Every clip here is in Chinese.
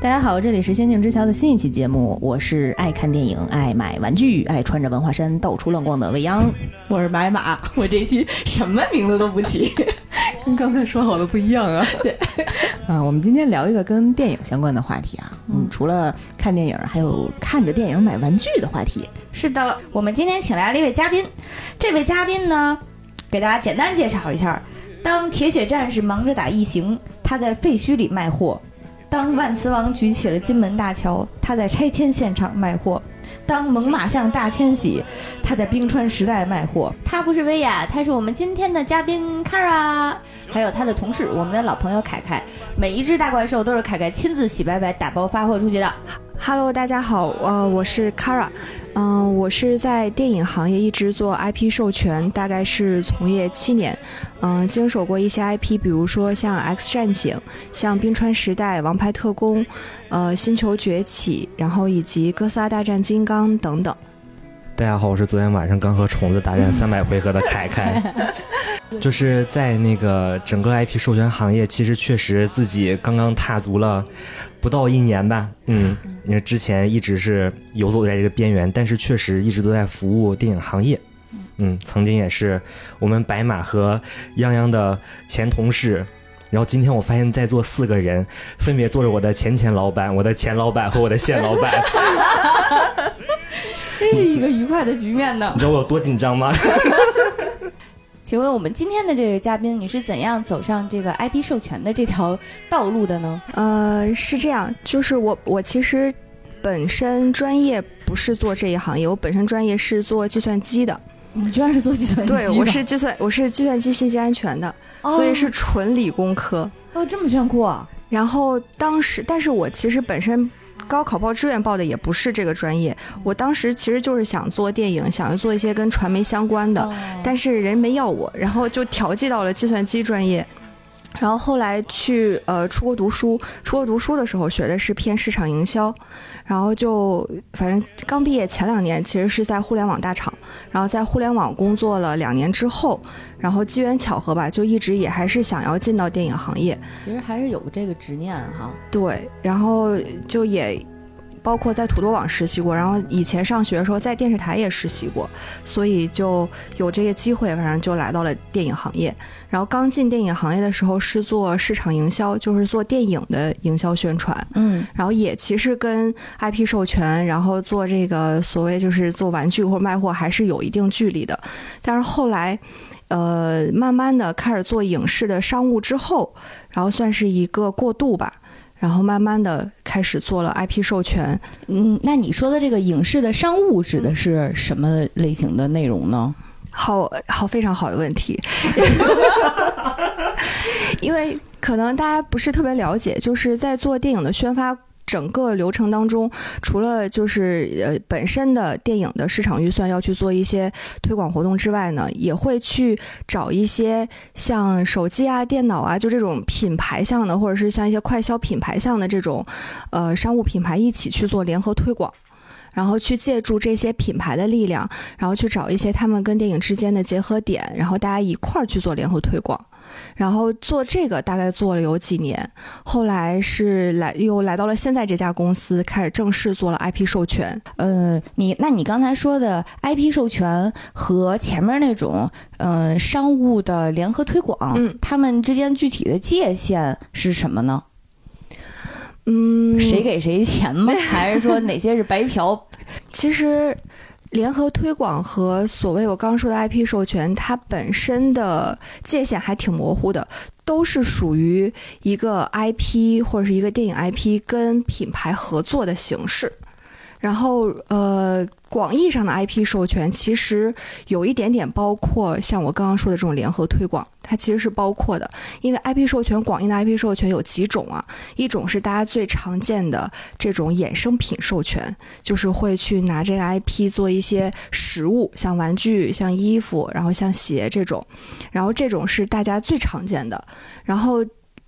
大家好，这里是《仙境之桥》的新一期节目，我是爱看电影、爱买玩具、爱穿着文化衫到处乱逛的未央。我是白马，我这一期什么名字都不起，跟刚才说好的不一样啊。对，啊，我们今天聊一个跟电影相关的话题啊。嗯，除了看电影，还有看着电影买玩具的话题。是的，我们今天请来了一位嘉宾，这位嘉宾呢，给大家简单介绍一下：当铁血战士忙着打异形，他在废墟里卖货。当万磁王举起了金门大桥，他在拆迁现场卖货；当猛犸象大迁徙，他在冰川时代卖货。他不是薇娅，他是我们今天的嘉宾 Kara，还有他的同事，我们的老朋友凯凯。每一只大怪兽都是凯凯亲自洗白白打包发货出去的。Hello，大家好，呃，我是 Kara，嗯，我是在电影行业一直做 IP 授权，大概是从业七年，嗯，经手过一些 IP，比如说像 X 战警、像冰川时代、王牌特工、呃，星球崛起，然后以及哥斯拉大战金刚等等。大家好，我是昨天晚上刚和虫子大战 三百回合的凯凯，就是在那个整个 IP 授权行业，其实确实自己刚刚踏足了不到一年吧，嗯，因为之前一直是游走在这个边缘，但是确实一直都在服务电影行业，嗯，曾经也是我们白马和泱泱的前同事，然后今天我发现在座四个人分别坐着我的前前老板、我的前老板和我的现老板。真是一个愉快的局面呢。你知道我有多紧张吗？请问我们今天的这个嘉宾，你是怎样走上这个 IP 授权的这条道路的呢？呃，是这样，就是我我其实本身专业不是做这一行业，我本身专业是做计算机的。你居然是做计算机？对，我是计算，我是计算机信息安全的，所以是纯理工科。哦，这么炫酷啊！然后当时，但是我其实本身。高考报志愿报的也不是这个专业，我当时其实就是想做电影，想要做一些跟传媒相关的，但是人没要我，然后就调剂到了计算机专业。然后后来去呃出国读书，出国读书的时候学的是偏市场营销，然后就反正刚毕业前两年其实是在互联网大厂，然后在互联网工作了两年之后，然后机缘巧合吧，就一直也还是想要进到电影行业。其实还是有这个执念哈。对，然后就也。包括在土豆网实习过，然后以前上学的时候在电视台也实习过，所以就有这个机会，反正就来到了电影行业。然后刚进电影行业的时候是做市场营销，就是做电影的营销宣传。嗯，然后也其实跟 IP 授权，然后做这个所谓就是做玩具或者卖货还是有一定距离的。但是后来，呃，慢慢的开始做影视的商务之后，然后算是一个过渡吧。然后慢慢的开始做了 IP 授权，嗯，那你说的这个影视的商务指的是什么类型的内容呢？好好非常好的问题，因为可能大家不是特别了解，就是在做电影的宣发。整个流程当中，除了就是呃本身的电影的市场预算要去做一些推广活动之外呢，也会去找一些像手机啊、电脑啊，就这种品牌项的，或者是像一些快消品牌项的这种呃商务品牌一起去做联合推广，然后去借助这些品牌的力量，然后去找一些他们跟电影之间的结合点，然后大家一块儿去做联合推广。然后做这个大概做了有几年，后来是来又来到了现在这家公司，开始正式做了 IP 授权。呃，你那你刚才说的 IP 授权和前面那种呃商务的联合推广，嗯，他们之间具体的界限是什么呢？嗯，谁给谁钱吗？还是说哪些是白嫖？其实。联合推广和所谓我刚说的 IP 授权，它本身的界限还挺模糊的，都是属于一个 IP 或者是一个电影 IP 跟品牌合作的形式。然后，呃，广义上的 IP 授权其实有一点点包括像我刚刚说的这种联合推广，它其实是包括的。因为 IP 授权，广义的 IP 授权有几种啊？一种是大家最常见的这种衍生品授权，就是会去拿这个 IP 做一些实物，像玩具、像衣服，然后像鞋这种。然后这种是大家最常见的。然后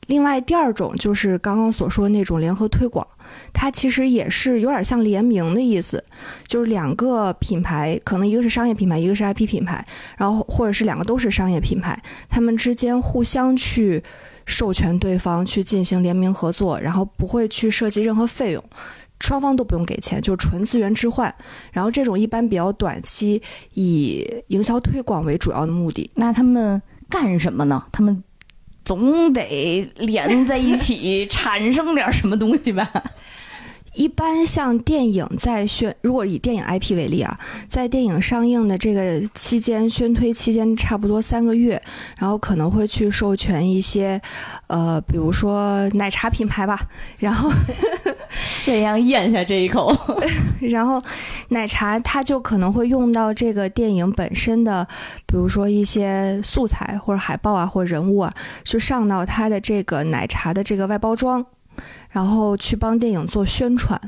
另外第二种就是刚刚所说那种联合推广。它其实也是有点像联名的意思，就是两个品牌，可能一个是商业品牌，一个是 IP 品牌，然后或者是两个都是商业品牌，他们之间互相去授权对方去进行联名合作，然后不会去涉及任何费用。双方都不用给钱，就是纯资源置换。然后这种一般比较短期，以营销推广为主要的目的。那他们干什么呢？他们总得连在一起，产生点什么东西吧？一般像电影在宣，如果以电影 IP 为例啊，在电影上映的这个期间，宣推期间差不多三个月，然后可能会去授权一些，呃，比如说奶茶品牌吧，然后 这样咽下这一口，然后奶茶它就可能会用到这个电影本身的，比如说一些素材或者海报啊，或者人物啊，去上到它的这个奶茶的这个外包装。然后去帮电影做宣传，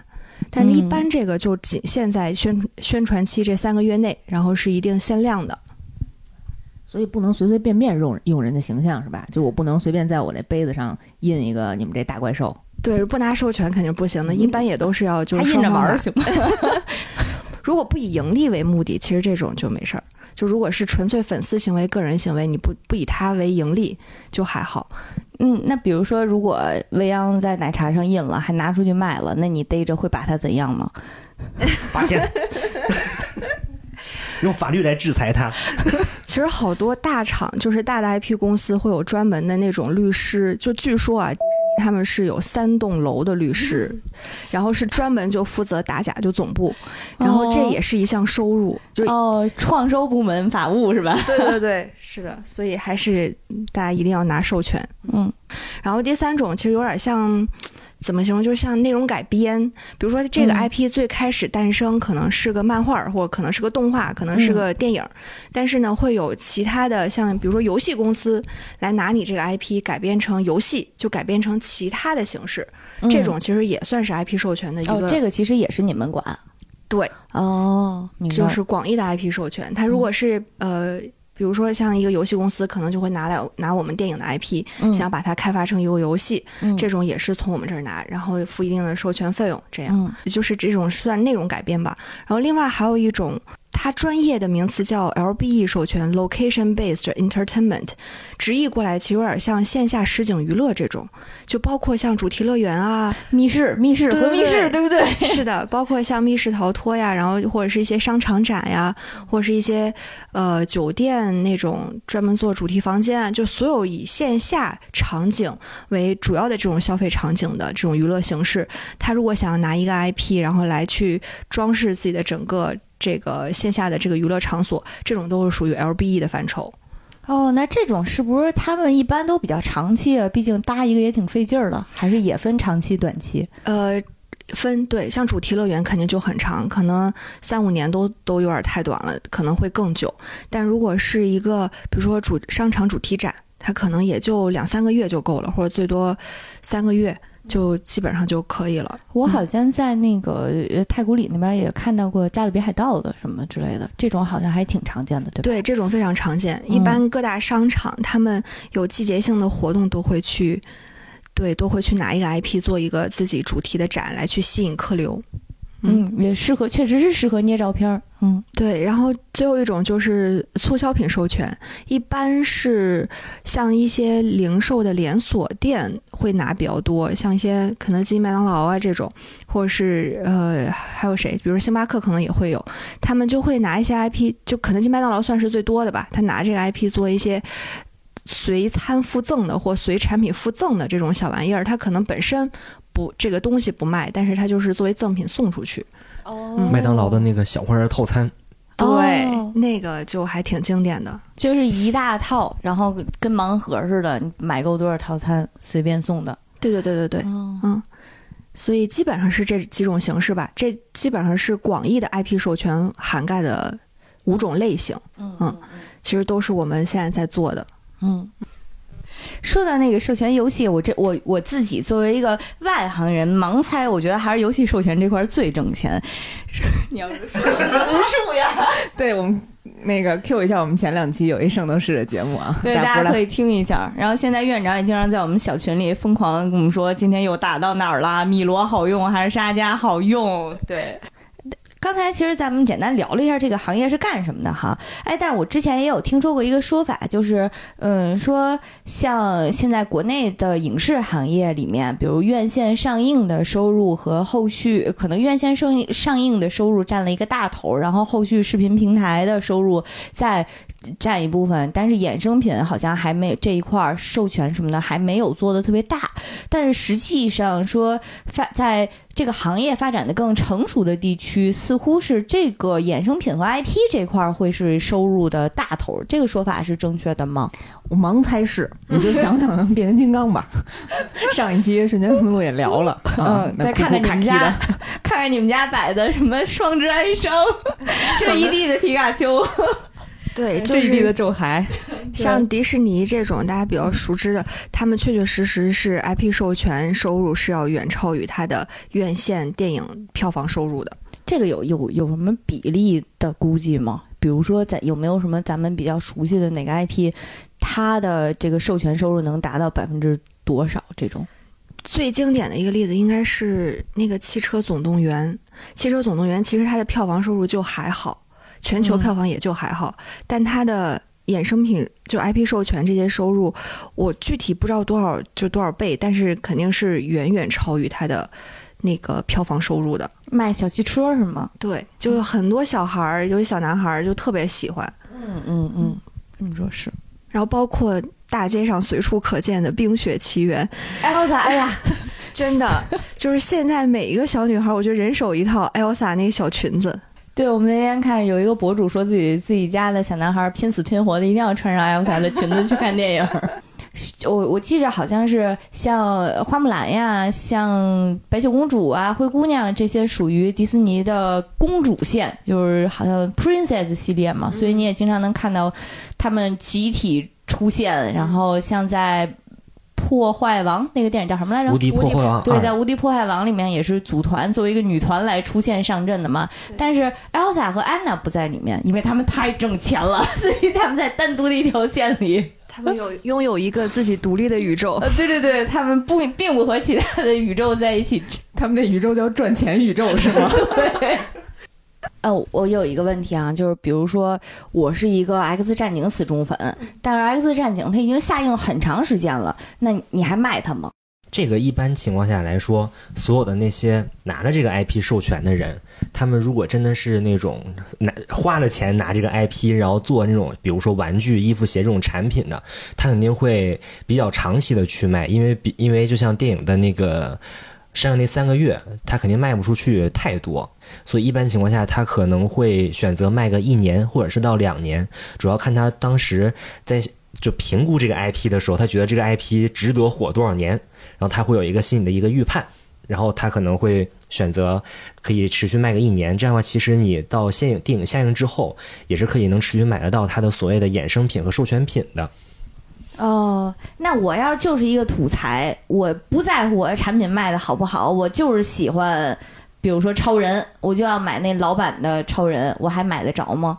但是一般这个就仅限在宣宣传期这三个月内，然后是一定限量的，所以不能随随便便用用人的形象是吧？就我不能随便在我这杯子上印一个你们这大怪兽，对，不拿授权肯定不行的，一般也都是要就印着玩儿行吗？如果不以盈利为目的，其实这种就没事儿。就如果是纯粹粉丝行为、个人行为，你不不以它为盈利，就还好。嗯，那比如说，如果未央在奶茶上印了，还拿出去卖了，那你逮着会把它怎样呢？罚钱，用法律来制裁他。其实好多大厂，就是大的 IP 公司，会有专门的那种律师。就据说啊。他们是有三栋楼的律师，然后是专门就负责打假，就总部，然后这也是一项收入，就哦，创收部门法务是吧？对对对，是的，所以还是大家一定要拿授权，嗯，然后第三种其实有点像。怎么形容？就像内容改编，比如说这个 IP 最开始诞生可能是个漫画，或者可能是个动画，可能是个电影，但是呢，会有其他的像比如说游戏公司来拿你这个 IP 改编成游戏，就改编成其他的形式，这种其实也算是 IP 授权的一个。哦，这个其实也是你们管。对，哦，就是广义的 IP 授权。它如果是呃。比如说，像一个游戏公司，可能就会拿来拿我们电影的 IP，想把它开发成一个游戏，这种也是从我们这儿拿，然后付一定的授权费用，这样就是这种算内容改编吧。然后另外还有一种。它专业的名词叫 LBE 授权 （Location Based Entertainment），直译过来其实有点像线下实景娱乐这种，就包括像主题乐园啊、密室、密室和密室，对不对？是的，包括像密室逃脱呀，然后或者是一些商场展呀，或者是一些呃酒店那种专门做主题房间啊，就所有以线下场景为主要的这种消费场景的这种娱乐形式，他如果想要拿一个 IP，然后来去装饰自己的整个。这个线下的这个娱乐场所，这种都是属于 LBE 的范畴。哦，那这种是不是他们一般都比较长期啊？毕竟搭一个也挺费劲儿的，还是也分长期、短期？呃，分对，像主题乐园肯定就很长，可能三五年都都有点太短了，可能会更久。但如果是一个，比如说主商场主题展，它可能也就两三个月就够了，或者最多三个月。就基本上就可以了。我好像在那个太古里那边也看到过加勒比海盗的什么之类的，这种好像还挺常见的，对吧？对，这种非常常见。一般各大商场他们有季节性的活动都会去，对，都会去拿一个 IP 做一个自己主题的展来去吸引客流。嗯，也适合，确实是适合捏照片儿。嗯，对。然后最后一种就是促销品授权，一般是像一些零售的连锁店会拿比较多，像一些肯德基、麦当劳啊这种，或者是呃还有谁，比如星巴克可能也会有，他们就会拿一些 IP，就肯德基、麦当劳算是最多的吧，他拿这个 IP 做一些随餐附赠的或随产品附赠的这种小玩意儿，它可能本身。不，这个东西不卖，但是它就是作为赠品送出去。哦，麦当劳的那个小花套餐，对，那个就还挺经典的，就是一大套，然后跟盲盒似的，你买够多少套餐随便送的。对对对对对，嗯，所以基本上是这几种形式吧，这基本上是广义的 IP 授权涵盖的五种类型。嗯，其实都是我们现在在做的。嗯。说到那个授权游戏，我这我我自己作为一个外行人盲猜，我觉得还是游戏授权这块最挣钱。你要说数 呀？对我们那个 Q 一下我们前两期有一圣斗士的节目啊，对，大家可以听一下。然后现在院长也经常在我们小群里疯狂地跟我们说，今天又打到哪儿了？米罗好用还是沙加好用？对。刚才其实咱们简单聊了一下这个行业是干什么的哈，哎，但是我之前也有听说过一个说法，就是嗯，说像现在国内的影视行业里面，比如院线上映的收入和后续可能院线上上映的收入占了一个大头，然后后续视频平台的收入在占一部分，但是衍生品好像还没有这一块儿授权什么的还没有做的特别大。但是实际上说发在这个行业发展的更成熟的地区，似乎是这个衍生品和 IP 这块儿会是收入的大头。这个说法是正确的吗？我盲猜是，你就 想想变形金刚吧。上一期瞬间思路也聊了，啊嗯，再看看你们家，看看你们家摆的什么双之哀伤，这一地的皮卡丘。对，就是咒骸，像迪士尼这种大家比较熟知的，他们确确实实是 IP 授权收入是要远超于它的院线电影票房收入的。这个有有有什么比例的估计吗？比如说，在有没有什么咱们比较熟悉的哪个 IP，它的这个授权收入能达到百分之多少？这种最经典的一个例子应该是那个《汽车总动员》。《汽车总动员》其实它的票房收入就还好，全球嗯票房也就还好，但它的衍生品就 IP 授权这些收入，我具体不知道多少就多少倍，但是肯定是远远超于它的那个票房收入的。卖小汽车是吗？对，就是很多小孩儿，尤其小男孩儿就特别喜欢，嗯嗯嗯，这么说是。然后包括大街上随处可见的《冰雪奇缘》，哎我操！哎呀，真的 就是现在每一个小女孩儿，我觉得人手一套 Elsa 那个小裙子。对我们那天看有一个博主说自己自己家的小男孩拼死拼活的，一定要穿上艾 l 的裙子去看电影。我我记着好像是像花木兰呀，像白雪公主啊、灰姑娘这些属于迪士尼的公主线，就是好像 princess 系列嘛，所以你也经常能看到他们集体出现。然后像在破坏王那个电影叫什么来着？无敌破坏王对，在《无敌破坏王》里面也是组团作为一个女团来出现上阵的嘛。但是 Elsa 和 Anna 不在里面，因为他们太挣钱了，所以他们在单独的一条线里。他们有拥有一个自己独立的宇宙。呃，对对对，他们不并不和其他的宇宙在一起。他们的宇宙叫赚钱宇宙是吗？对。哦，我有一个问题啊，就是比如说我是一个 X 战警死忠粉，但是 X 战警它已经下映很长时间了，那你还卖它吗？这个一般情况下来说，所有的那些拿了这个 IP 授权的人，他们如果真的是那种拿花了钱拿这个 IP，然后做那种比如说玩具、衣服、鞋这种产品的，他肯定会比较长期的去卖，因为比因为就像电影的那个上映那三个月，他肯定卖不出去太多，所以一般情况下他可能会选择卖个一年或者是到两年，主要看他当时在。就评估这个 IP 的时候，他觉得这个 IP 值得火多少年，然后他会有一个心里的一个预判，然后他可能会选择可以持续卖个一年。这样的话，其实你到现电影下映之后，也是可以能持续买得到它的所谓的衍生品和授权品的。哦，那我要就是一个土财，我不在乎我的产品卖的好不好，我就是喜欢，比如说超人，我就要买那老版的超人，我还买得着吗？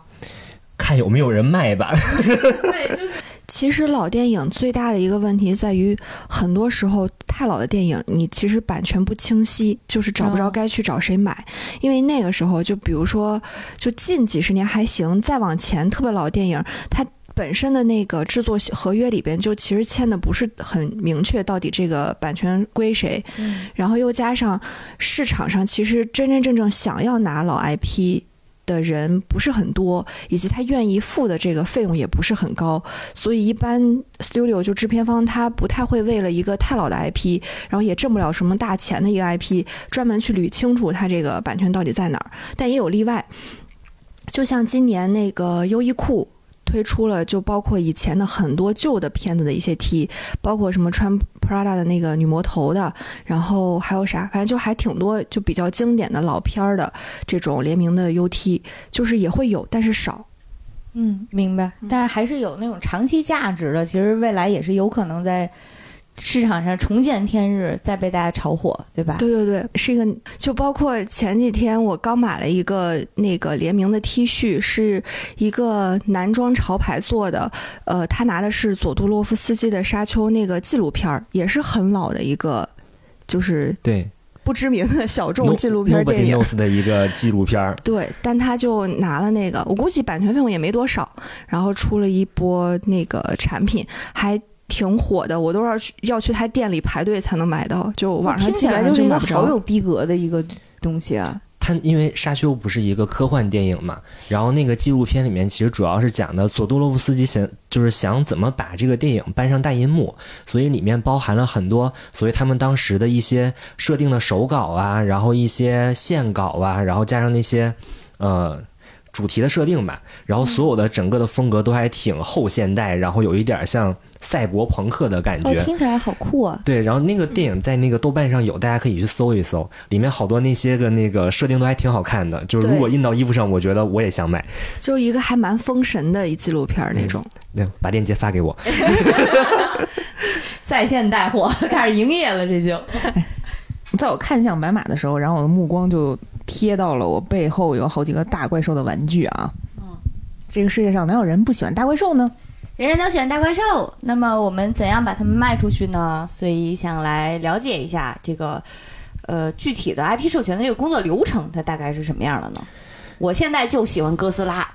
看有没有人卖吧。对，就是其实老电影最大的一个问题在于，很多时候太老的电影，你其实版权不清晰，就是找不着哦该去找谁买。因为那个时候，就比如说，就近几十年还行，再往前特别老的电影，它。本身的那个制作合约里边，就其实签的不是很明确，到底这个版权归谁。嗯然后又加上市场上其实真真正正想要拿老 IP 的人不是很多，以及他愿意付的这个费用也不是很高，所以一般 studio 就制片方他不太会为了一个太老的 IP，然后也挣不了什么大钱的一个 IP，专门去捋清楚他这个版权到底在哪儿。但也有例外，就像今年那个优衣库。推出了，就包括以前的很多旧的片子的一些 T，包括什么穿 Prada 的那个女魔头的，然后还有啥，反正就还挺多，就比较经典的老片儿的这种联名的 UT，就是也会有，但是少。嗯，明白。但是还是有那种长期价值的，其实未来也是有可能在市场上重见天日，再被大家炒火，对吧？对对对，是一个，就包括前几天我刚买了一个那个联名的 T 恤，是一个男装潮牌做的，呃，他拿的是佐杜洛夫斯基的《沙丘》那个纪录片儿，也是很老的一个，就是对不知名的小众纪录片电影。knows 的一个 纪录片儿。对，但他就拿了那个，我估计版权费用也没多少，然后出了一波那个产品，还挺火的，我都要去要去他店里排队才能买到，就网上听起基本上来就是一个买不着。好有逼格的一个东西啊。它因为《沙丘》不是一个科幻电影嘛，然后那个纪录片里面其实主要是讲的佐杜洛夫斯基想就是想怎么把这个电影搬上大银幕，所以里面包含了很多所以他们当时的一些设定的手稿啊，然后一些线稿啊，然后加上那些呃主题的设定吧，然后所有的整个的风格都还挺后现代，然后有一点像赛博朋克的感哦觉。，听起来好酷啊！对，然后那个电影在那个豆瓣上有，大家可以去搜一搜，里面好多那些个那个设定都还挺好看的。就是如果印到衣服上，我觉得我也想买。就是一个还蛮封神的一纪录片儿那种。对，把链接发给我。在线带货开始营业了，这就 在我看向白马的时候，然后我的目光就瞥到了我背后有好几个大怪兽的玩具啊。嗯，这个世界上哪有人不喜欢大怪兽呢？人人都喜欢大怪兽。那么我们怎样把它们卖出去呢？所以想来了解一下这个呃具体的 IP 授权的这个工作流程，它大概是什么样的呢？我现在就喜欢哥斯拉，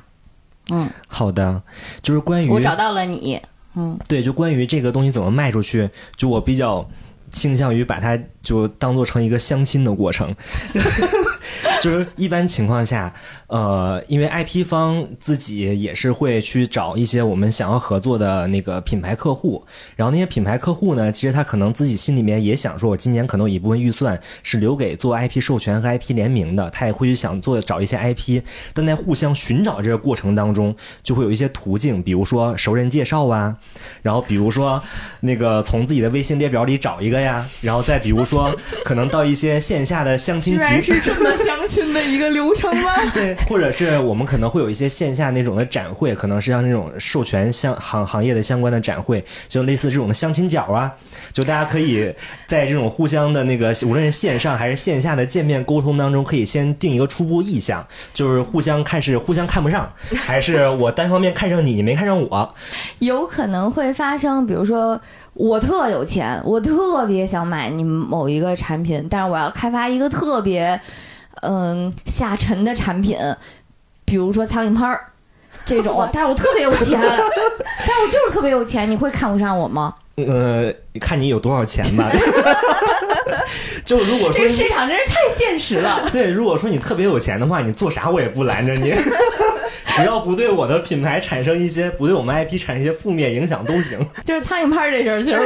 嗯，好的，就是关于我找到了你，嗯，对，就关于这个东西怎么卖出去，就我比较倾向于把它就当做成一个相亲的过程。就是一般情况下，呃，因为 IP 方自己也是会去找一些我们想要合作的那个品牌客户，然后那些品牌客户呢，其实他可能自己心里面也想说，我今年可能有一部分预算是留给做 IP 授权和 IP 联名的，他也会去想做找一些 IP，但在互相寻找这个过程当中，就会有一些途径，比如说熟人介绍啊，然后比如说那个从自己的微信列表里找一个呀，然后再比如说可能到一些线下的相亲集，这么相亲的一个流程吗？对，或者是我们可能会有一些线下那种的展会，可能是像那种授权相行行业的相关的展会，就类似这种的相亲角啊，就大家可以在这种互相的那个无论是线上还是线下的见面沟通当中，可以先定一个初步意向，就是互相看是互相看不上，还是我单方面看上你，你没看上我，有可能会发生，比如说我特有钱，我特别想买你们某一个产品，但是我要开发一个特别嗯下沉的产品，比如说苍蝇拍儿 这种，但是我特别有钱，但是我就是特别有钱，你会看不上我吗？呃，看你有多少钱吧。就如果说这个市场真是太现实了。对，如果说你特别有钱的话，你做啥我也不拦着你，只要不对我的品牌产生一些不对我们 IP 产生一些负面影响都行。就是苍蝇拍儿这事儿，其实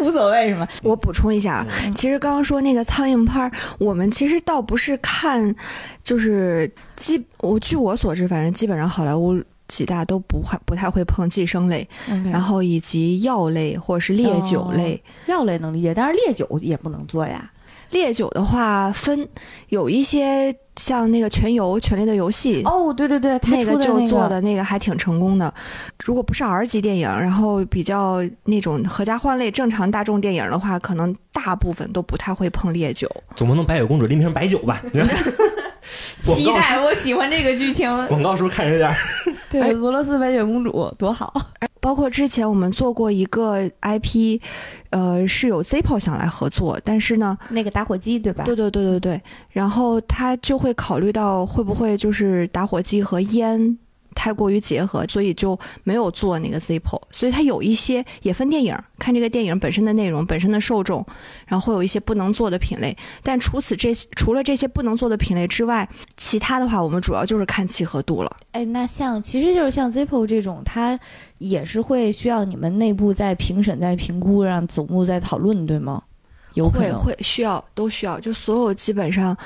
无无所谓，什么？我补充一下啊，其实刚刚说那个苍蝇拍儿，我们其实倒不是看，就是基我据我所知，反正基本上好莱坞几大都不会不太会碰寄生类，然后以及药类或者是烈酒类。药类能理解，但是烈酒也不能做呀。烈酒的话分有一些像那个全游《权力的游戏》哦，对对对，他那个就做的那个还挺成功的。如果不是 R 级电影，然后比较那种合家欢类、正常大众电影的话，可能大部分都不太会碰烈酒。总不能白雪公主拎瓶白酒吧？广期待，我喜欢这个剧情。广告是不是看着有点儿？对，俄罗斯白雪公主多好。包括之前我们做过一个 IP，呃，是有 Zippo 想来合作，但是呢，那个打火机对吧？对对对对对，然后他就会考虑到会不会就是打火机和烟太过于结合，所以就没有做那个 Zippo。所以它有一些也分电影，看这个电影本身的内容、本身的受众，然后会有一些不能做的品类。但除此这除了这些不能做的品类之外，其他的话我们主要就是看契合度了。哎，那像其实就是像 Zippo 这种，它也是会需要你们内部在评审、在评估，让总部在讨论，对吗？有可能会会需要都需要，就所有基本上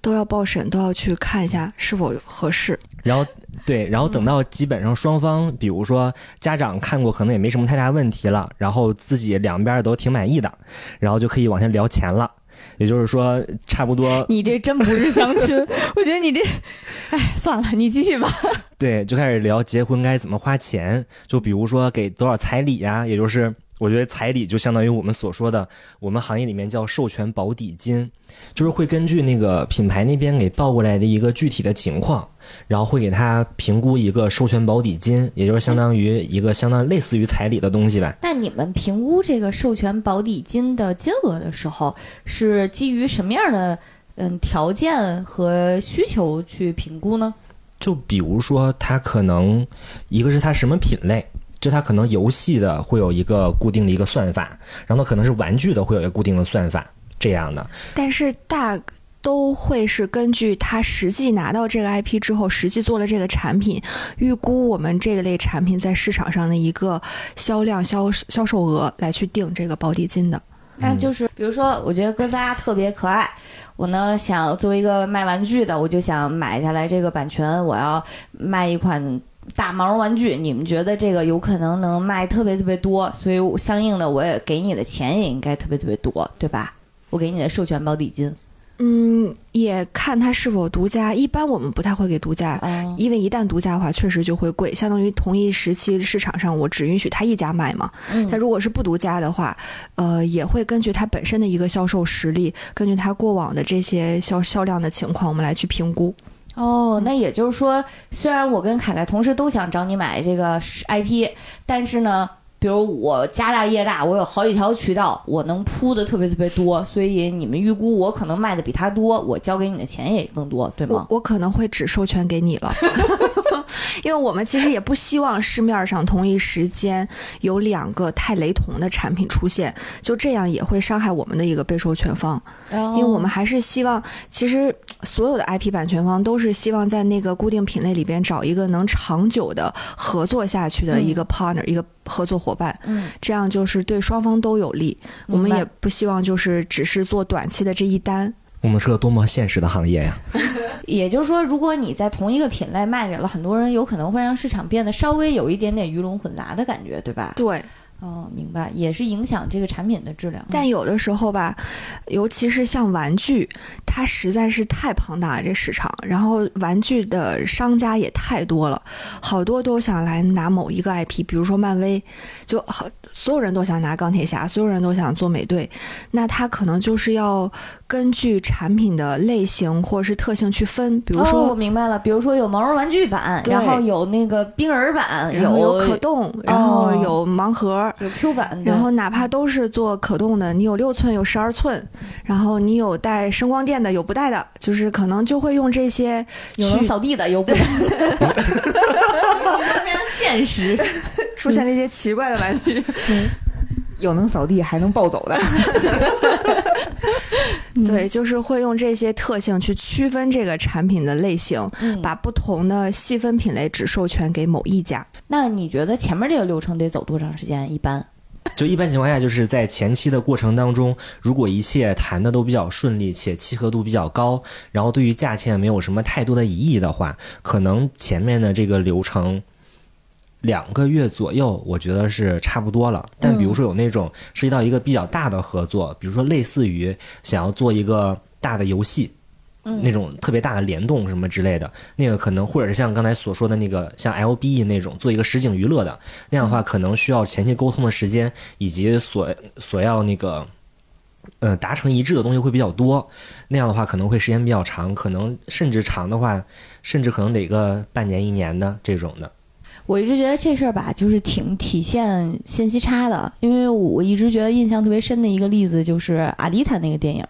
都要报审，都要去看一下是否合适。然后对，然后等到基本上双方，比如说家长看过，可能也没什么太大问题了，然后自己两边都挺满意的，然后就可以往下聊钱了。也就是说，差不多 你这真不是相亲，我觉得你这，哎，算了，你继续吧。对，就开始聊结婚该怎么花钱，就比如说给多少彩礼呀、也就是我觉得彩礼就相当于我们所说的，我们行业里面叫授权保底金，就是会根据那个品牌那边给报过来的一个具体的情况，然后会给他评估一个授权保底金，也就是相当于一个相当类似于彩礼的东西吧。那你们评估这个授权保底金的金额的时候，是基于什么样的嗯条件和需求去评估呢？就比如说，它可能一个是它什么品类。就它可能游戏的会有一个固定的一个算法，然后可能是玩具的会有一个固定的算法这样的。但是大都会是根据他实际拿到这个 IP 之后，实际做了这个产品，预估我们这个类产品在市场上的一个销量销销售额来去定这个保底金的。那就是比如说，我觉得哥斯拉特别可爱，我呢想作为一个卖玩具的，我就想买下来这个版权，我要卖一款。大毛绒玩具，你们觉得这个有可能能卖特别特别多，所以相应的我也给你的钱也应该特别特别多，对吧？我给你的授权保底金，嗯，也看它是否独家。一般我们不太会给独家，因为一旦独家的话，确实就会贵。相当于同一时期市场上，我只允许他一家卖嘛。但如果是不独家的话，呃，也会根据它本身的一个销售实力，根据它过往的这些销销量的情况，我们来去评估。哦，那也就是说，虽然我跟凯凯同时都想找你买这个 IP，但是呢，比如我家大业大，我有好几条渠道，我能铺的特别特别多，所以你们预估我可能卖的比他多，我交给你的钱也更多，对吗？我我可能会只授权给你了。因为我们其实也不希望市面上同一时间有两个太雷同的产品出现，就这样也会伤害我们的一个被授权方。因为我们还是希望，其实所有的 IP 版权方都是希望在那个固定品类里边找一个能长久的合作下去的一个 partner，一个合作伙伴。嗯，这样就是对双方都有利。我们也不希望就是只是做短期的这一单。我们是个多么现实的行业呀！也就是说，如果你在同一个品类卖给了很多人，有可能会让市场变得稍微有一点点鱼龙混杂的感觉，对吧？对。哦，明白，也是影响这个产品的质量。但有的时候吧，尤其是像玩具，它实在是太庞大了这市场，然后玩具的商家也太多了，好多都想来拿某一个 IP，比如说漫威，就好，所有人都想拿钢铁侠，所有人都想做美队，那他可能就是要根据产品的类型或者是特性去分，比如说，我明白了，比如说有毛绒玩具版，然后有那个冰人版，有可动，然后有盲盒。有 Q 版，然后哪怕都是做可动的，你有六寸，有十二寸，然后你有带声光电的，有不带的，就是可能就会用这些，有能扫地的，有不带的，非常现实，出现了一些奇怪的玩具，有能扫地还能暴走的，对，就是会用这些特性去区分这个产品的类型，把不同的细分品类只授权给某一家。那你觉得前面这个流程得走多长时间？一般，就一般情况下，就是在前期的过程当中，如果一切谈的都比较顺利，且契合度比较高，然后对于价钱没有什么太多的疑义的话，可能前面的这个流程两个月左右，我觉得是差不多了。但比如说有那种涉及到一个比较大的合作，比如说类似于想要做一个大的游戏。那种特别大的联动什么之类的，那个可能或者是像刚才所说的那个像 LBE 那种做一个实景娱乐的那样的话，可能需要前期沟通的时间以及所所要那个呃达成一致的东西会比较多，那样的话可能会时间比较长，可能甚至长的话，甚至可能得个半年一年的这种的。我一直觉得这事儿吧，就是挺体现信息差的。因为我一直觉得印象特别深的一个例子就是《阿迪塔》那个电影，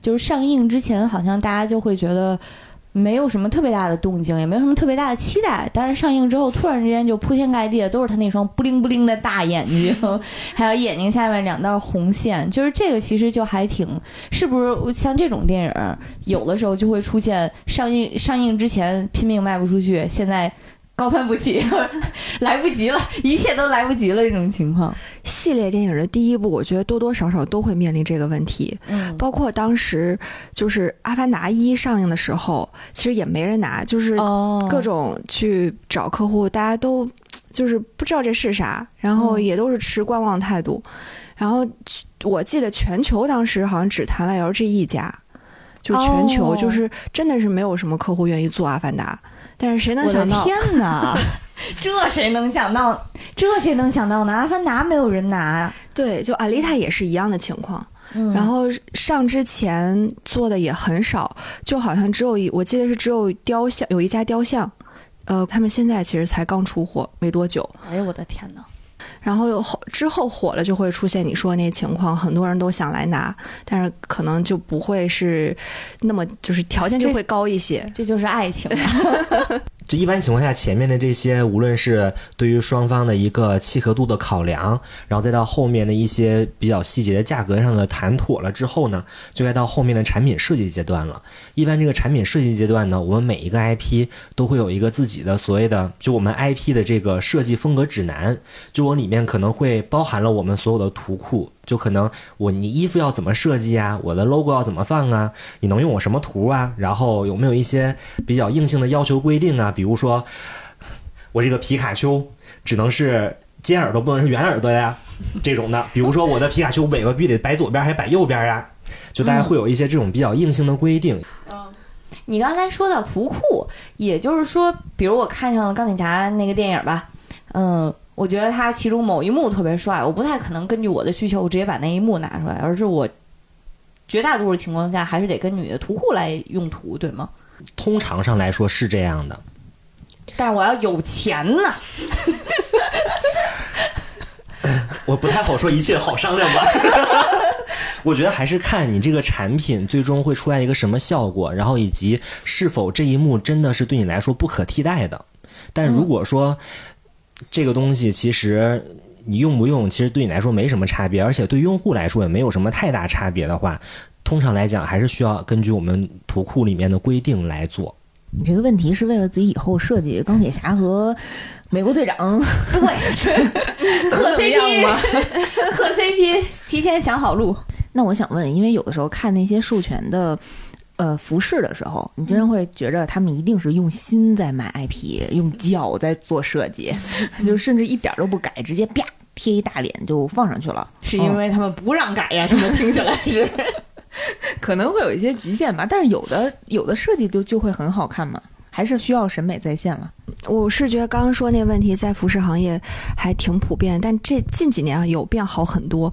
就是上映之前好像大家就会觉得没有什么特别大的动静，也没有什么特别大的期待。但是上映之后，突然之间就铺天盖地的都是他那双布灵布灵的大眼睛，还有眼睛下面两道红线。就是这个其实就还挺，是不是像这种电影，有的时候就会出现上映上映之前拼命卖不出去，现在。高攀不起，来不及了，一切都来不及了。这种情况，系列电影的第一部，我觉得多多少少都会面临这个问题。嗯，包括当时就是《阿凡达一》上映的时候，其实也没人拿，就是各种去找客户，大家都就是不知道这是啥，然后也都是持观望态度。然后我记得全球当时好像只谈了 LG 一家，就全球就是真的是没有什么客户愿意做《阿凡达》。但是谁能想到？天哪！这谁能想到？这谁能想到呢？阿凡达没有人拿呀。对，就阿丽塔也是一样的情况。嗯然后上之前做的也很少，就好像只有一，我记得是只有雕像，有一家雕像，呃，他们现在其实才刚出货没多久，哎呦我的天哪！然后后之后火了，就会出现你说那情况，很多人都想来拿，但是可能就不会是那么就是条件就会高一些。这就是爱情啊。就一般情况下，前面的这些，无论是对于双方的一个契合度的考量，然后再到后面的一些比较细节的价格上的谈妥了之后呢，就该到后面的产品设计阶段了。一般这个产品设计阶段呢，我们每一个 IP 都会有一个自己的所谓的，就我们 IP 的这个设计风格指南，就我里面可能会包含了我们所有的图库。就可能我你衣服要怎么设计啊，我的 logo 要怎么放啊，你能用我什么图啊？然后有没有一些比较硬性的要求规定啊？比如说，我这个皮卡丘只能是尖耳朵，不能是圆耳朵呀，这种的。比如说我的皮卡丘尾巴必须得摆左边还是摆右边呀？就大家会有一些这种比较硬性的规定。嗯你刚才说到图库，也就是说，比如我看上了钢铁侠那个电影吧，嗯，我觉得它其中某一幕特别帅，我不太可能根据我的需求，我直接把那一幕拿出来，而是我绝大多数情况下还是得根据你的图库来用图，对吗？通常上来说是这样的。但是我要有钱呐，我不太好说，一切好商量吧。我觉得还是看你这个产品最终会出来一个什么效果，然后以及是否这一幕真的是对你来说不可替代的。但如果说这个东西其实你用不用，其实对你来说没什么差别，而且对用户来说也没有什么太大差别的话，通常来讲还是需要根据我们图库里面的规定来做。你这个问题是为了自己以后设计钢铁侠和美国队长对，怎么怎么样吗？磕 CP 提前想好路，那我想问，因为有的时候看那些授权的。呃，服饰的时候，你经常会觉着他们一定是用心在买 IP，用脚在做设计，就甚至一点都不改，直接啪贴一大脸就放上去了。是因为他们不让改呀？这么听起来是。可能会有一些局限吧，但是有的有的设计就就会很好看嘛，还是需要审美在线了。我是觉得刚刚说那问题在服饰行业还挺普遍，但这近几年啊有变好很多。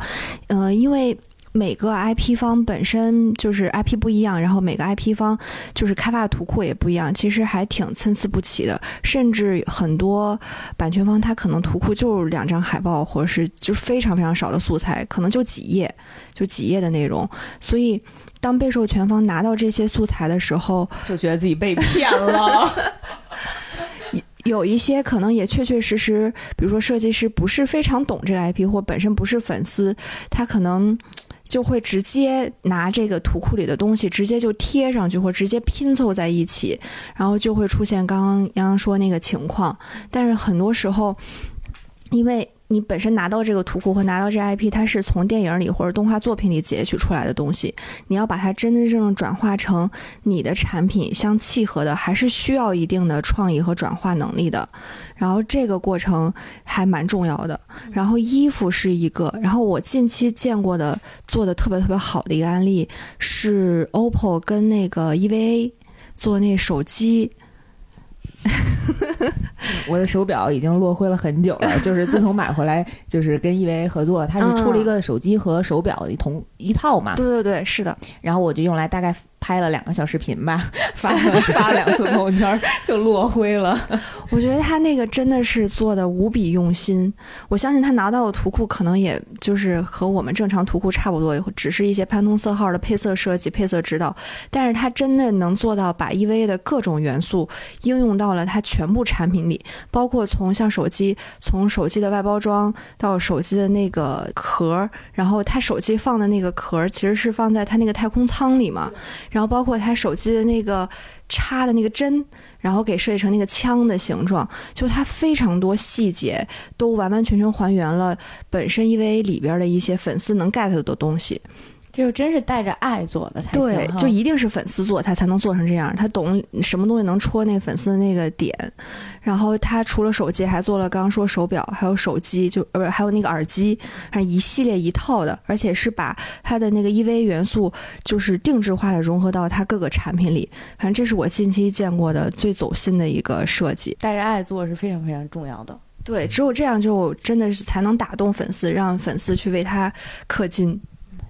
呃，因为每个 IP 方本身就是 IP 不一样，然后每个 IP 方就是开发的图库也不一样，其实还挺参差不齐的。甚至很多版权方他可能图库就两张海报，或者是就是非常非常少的素材，可能就几页，就几页的内容。所以当被授权方拿到这些素材的时候，就觉得自己被骗了。有一些可能也确确实实，比如说设计师不是非常懂这个 IP，或本身不是粉丝，他可能就会直接拿这个图库里的东西直接就贴上去，或直接拼凑在一起，然后就会出现刚刚洋洋说那个情况。但是很多时候，因为你本身拿到这个图库和拿到这 IP，它是从电影里或者动画作品里截取出来的东西，你要把它真真正正转化成你的产品相契合的，还是需要一定的创意和转化能力的。然后这个过程还蛮重要的。然后衣服是一个，然后我近期见过的做的特别特别好的一个案例是 OPPO 跟那个 EVA 做那手机。我的手表已经落灰了很久了，就是自从买回来，就是跟 EVA 合作，它是出了一个手机和手表的一同一套嘛。对对对，是的。然后我就用来大概拍了两个小视频吧，发了发了两次朋友圈就落灰了。我觉得他那个真的是做的无比用心，我相信他拿到的图库可能也就是和我们正常图库差不多，只是一些潘通色号的配色设计、配色指导，但是他真的能做到把 EVA 的各种元素应用到了它全部产品里，包括从像手机，从手机的外包装到手机的那个壳，然后他手机放的那个壳其实是放在他那个太空舱里嘛，然后包括他手机的那个插的那个针。然后给设计成那个枪的形状，就它非常多细节都完完全全还原了本身 EVA 里边的一些粉丝能 get 的东西。这就真是带着爱做的才行对，就一定是粉丝做，他才能做成这样。他懂什么东西能戳那粉丝的那个点。然后他除了手机，还做了刚刚说手表，还有手机，就呃不是还有那个耳机，还是一系列一套的，而且是把他的那个 EV 元素就是定制化的融合到他各个产品里。反正这是我近期见过的最走心的一个设计。带着爱做是非常非常重要的。对，只有这样就真的是才能打动粉丝，让粉丝去为他氪金。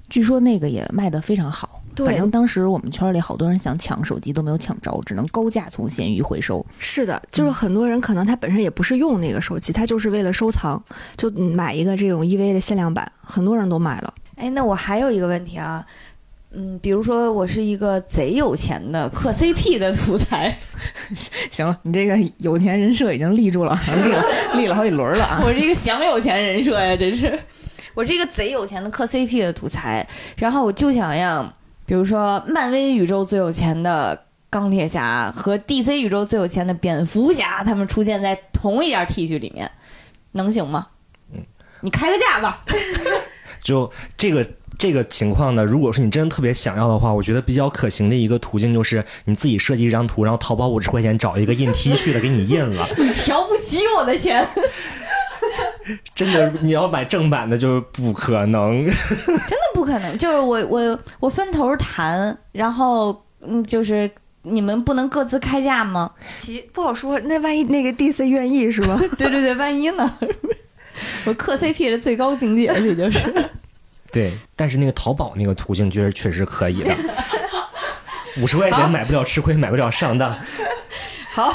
据说那个也卖得非常好。对反正当时我们圈里好多人想抢手机都没有抢着，只能高价从闲鱼回收。是的，就是很多人可能他本身也不是用那个手机，他就是为了收藏，就买一个这种 EV 的限量版，很多人都买了。哎，那我还有一个问题啊，嗯，比如说我是一个贼有钱的磕 CP 的土财，行了，你这个有钱人设已经立住了，立了立了好几轮了啊！我是一个想有钱人设呀，真是，我是一个贼有钱的磕 CP 的土财，然后我就想让，比如说漫威宇宙最有钱的钢铁侠和 DC 宇宙最有钱的蝙蝠侠，他们出现在同一件 T 恤里面，能行吗？嗯，你开个价吧。就这个这个情况呢，如果说你真的特别想要的话，我觉得比较可行的一个途径就是你自己设计一张图，然后淘宝五十块钱找一个印 T 恤的给你印了。你瞧不起我的钱，真的，你要买正版的，就是不可能。真的不可能。就是我我我分头谈，然后嗯，就是你们不能各自开价吗？其不好说，那万一那个 DC 愿意是吧？对对对，万一呢？我磕 CP 的最高境界，这就是。对，但是那个淘宝那个途径，觉得确实可以的。五十块钱买不了吃亏，买不了上当。好，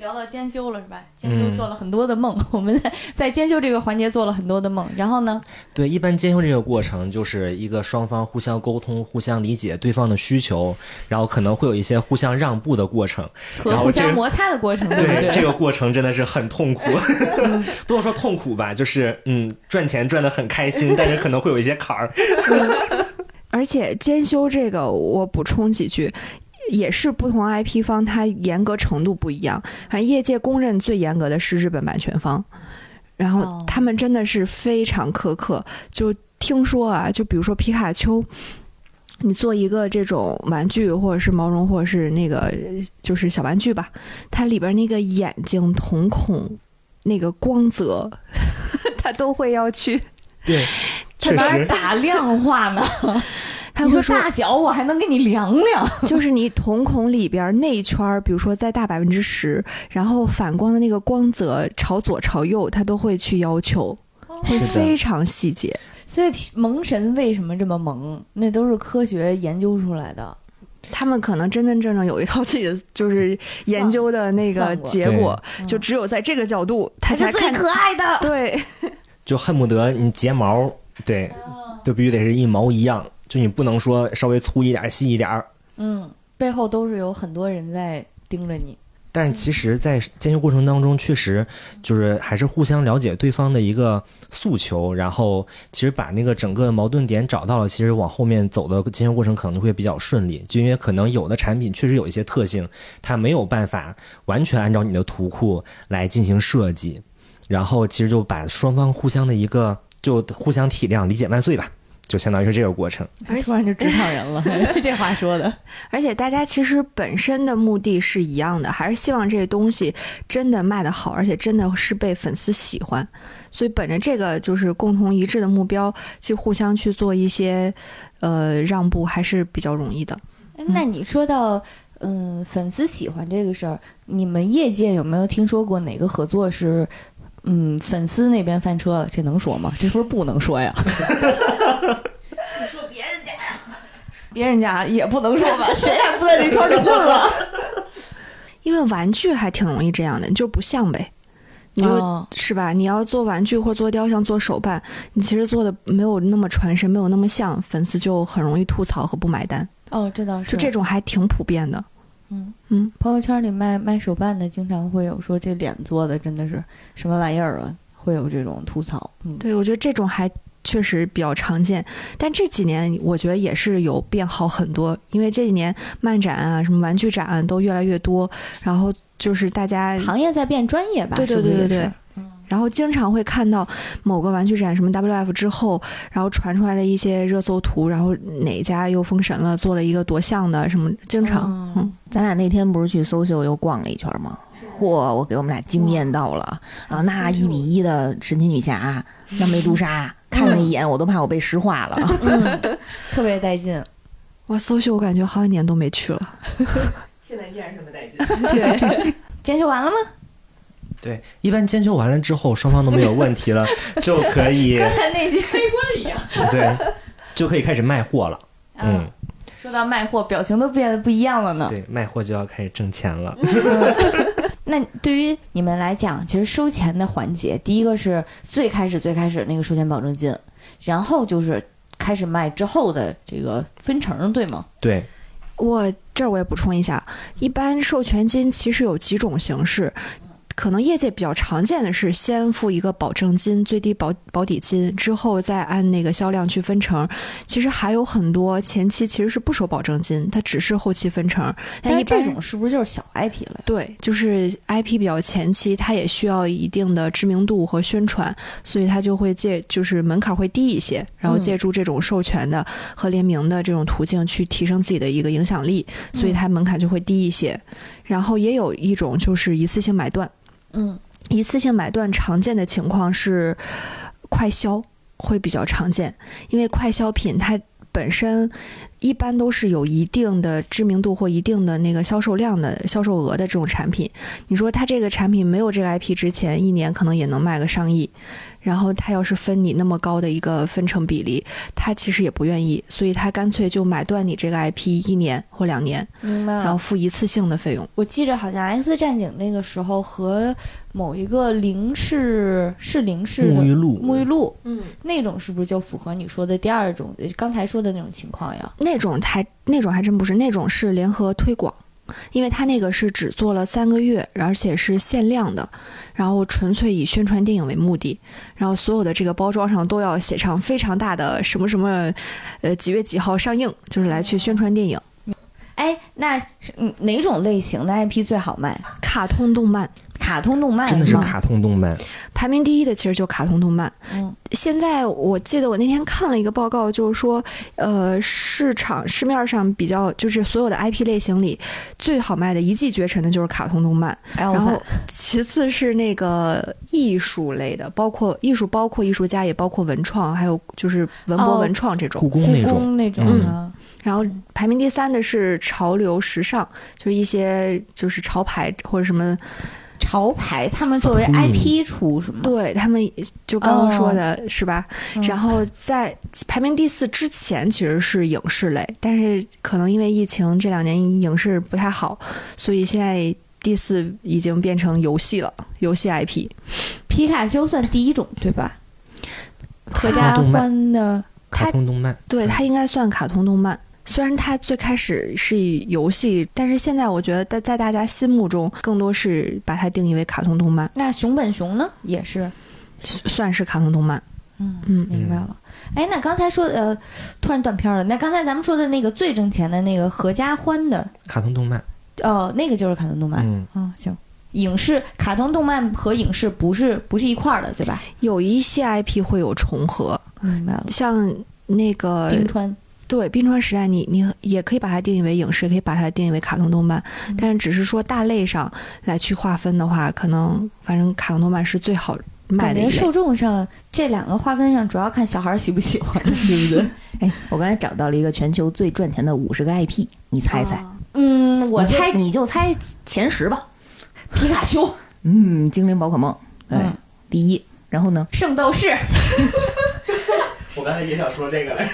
聊到兼修了是吧？兼修做了很多的梦，我们在在兼修这个环节做了很多的梦。然后呢，对，一般兼修这个过程就是一个双方互相沟通、互相理解对方的需求，然后可能会有一些互相让步的过程，和然后互相摩擦的过程，对不对，对？这个过程真的是很痛苦，不能说痛苦吧，就是嗯，赚钱赚的很开心，但是可能会有一些坎儿。而且兼修这个，我补充几句。也是不同 IP 方，它严格程度不一样。反正业界公认最严格的是日本版权方，然后哦他们真的是非常苛刻。就听说啊，就比如说皮卡丘，你做一个这种玩具，或者是毛绒，或者是那个就是小玩具吧，它里边那个眼睛瞳孔那个光泽，它都会要去，对，确他把它打量化呢？他会说你说大小，我还能给你量量。就是你瞳孔里边内圈儿，比如说再大百分之十，然后反光的那个光泽朝左朝右，他都会去要求，会非常细节。所以萌神为什么这么萌？那都是科学研究出来的。他们可能真真正正有一套自己的就是研究的那个结果，嗯就只有在这个角度，他才是最可爱的。对，就恨不得你睫毛，对，就必须得是一毛一样，就你不能说稍微粗一点、细一点儿。嗯，背后都是有很多人在盯着你。但是其实，在监修过程当中，确实就是还是互相了解对方的一个诉求，然后其实把那个整个矛盾点找到了，其实往后面走的监修过程可能会比较顺利。就因为可能有的产品确实有一些特性，它没有办法完全按照你的图库来进行设计，然后其实就把双方互相的一个就互相体谅、理解万岁吧，就相当于是这个过程。而突然就职场人了，这话说的。而且大家其实本身的目的是一样的，还是希望这个东西真的卖得好，而且真的是被粉丝喜欢。所以本着这个就是共同一致的目标，去互相去做一些呃让步，还是比较容易的。哎那你说到嗯粉丝喜欢这个事儿，你们业界有没有听说过哪个合作是嗯粉丝那边翻车了？这能说吗？这不是不能说呀。你说别人家呀，别人家也不能说吧？谁还不在这圈里混了？因为玩具还挺容易这样的，你就不像呗。你就、哦是吧？你要做玩具或者做雕像、做手办，你其实做的没有那么传神，没有那么像，粉丝就很容易吐槽和不买单。哦，这倒是。就这种还挺普遍的。嗯嗯，朋友圈里卖卖手办的，经常会有说这脸做的真的是什么玩意儿啊，会有这种吐槽。嗯，对，我觉得这种还确实比较常见，但这几年我觉得也是有变好很多，因为这几年漫展啊、什么玩具展啊都越来越多，然后就是大家，行业在变专业吧？对对对对然后经常会看到某个玩具展什么 WF 之后，然后传出来的一些热搜图，然后哪家又封神了，做了一个多像的什么，经常，嗯嗯，咱俩那天不是去搜秀又逛了一圈吗？嚯，我给我们俩惊艳到了啊！那一比一的神奇女侠，那美杜莎，看了一眼我都怕我被石化了。嗯，特别带劲。哇，搜秀我感觉好几年都没去了。现在依然是么带劲。对，检修完了吗？对，一般监修完了之后，双方都没有问题了，就可以跟那句没关一样。对，就可以开始卖货了。嗯，说到卖货，表情都变得不一样了呢。对，卖货就要开始挣钱了。那对于你们来讲，其实收钱的环节，第一个是最开始最开始那个收钱保证金，然后就是开始卖之后的这个分成，对吗？对，我这儿我也补充一下，一般授权金其实有几种形式。可能业界比较常见的是先付一个保证金，最低保保底金，之后再按那个销量去分成。其实还有很多前期其实是不收保证金，它只是后期分成。但这种是不是就是小 IP 了？对，就是 IP 比较前期，它也需要一定的知名度和宣传，所以它就会借就是门槛会低一些，然后嗯借助这种授权的和联名的这种途径去提升自己的一个影响力，所以它门槛就会低一些。然后也有一种就是一次性买断，嗯。一次性买断常见的情况是快消会比较常见，因为快消品它本身一般都是有一定的知名度或一定的那个销售量的销售额的这种产品。你说它这个产品没有这个 IP 之前，一年可能也能卖个上亿，然后他要是分你那么高的一个分成比例，他其实也不愿意，所以他干脆就买断你这个 IP 一年或两年，明白然后。付一次性的费用。我记着好像 X 战警那个时候和某一个零式是零式的沐浴露，沐浴露嗯，那种，是不是就符合你说的第二种呃刚才说的那种情况呀？那种还那种还真不是，那种是联合推广，因为它那个是只做了三个月，而且是限量的，然后纯粹以宣传电影为目的，然后所有的这个包装上都要写上非常大的什么什么，呃几月几号上映，就是来去宣传电影。哎，那哪种类型的 IP 最好卖？卡通动漫卡通动漫？真的是卡通动漫。排名第一的其实就卡通动漫。嗯现在我记得我那天看了一个报告，就是说，呃，市场市面上比较就是所有的 IP 类型里最好卖的一骑绝尘的就是卡通动漫。哎，然后 其次是那个艺术类的，包括艺术，包括艺术家，也包括文创，还有就是文博哦文创这种。故宫那种，那种嗯，然后排名第三的是潮流时尚，就是一些就是潮牌或者什么，潮牌他们作为嗯 IP 出是吗？对他们就刚刚说的是吧？嗯然后在排名第四之前其实是影视类，但是可能因为疫情这两年影视不太好，所以现在第四已经变成游戏了，游戏 IP。皮卡丘算第一种对吧？合卡家欢的，卡通动漫。对，它应该算卡通动漫。虽然它最开始是以游戏，但是现在我觉得在在大家心目中，更多是把它定义为卡通动漫，那熊本熊呢也是，算是卡通动漫。嗯嗯明白了。哎，那刚才说的呃，突然断片了。那刚才咱们说的那个最挣钱的那个合家欢的，卡通动漫，哦，那个就是卡通动漫。嗯，嗯，行。影视、卡通动漫和影视不是不是一块儿的，对吧？有一些 IP 会有重合，明白了。像那个冰川，对冰川时代你，你也可以把它定义为影视，也可以把它定义为卡通动漫，嗯但是只是说大类上来去划分的话，可能反正卡通动漫是最好卖的受众上这两个划分上，主要看小孩儿喜不喜欢，对不对？哎，我刚才找到了一个全球最赚钱的五十个 IP，你猜猜？哦嗯，我猜你就猜前十吧。皮卡丘、嗯，精灵宝可梦，对，嗯第一。然后呢？圣斗士，我刚才也想说这个来着。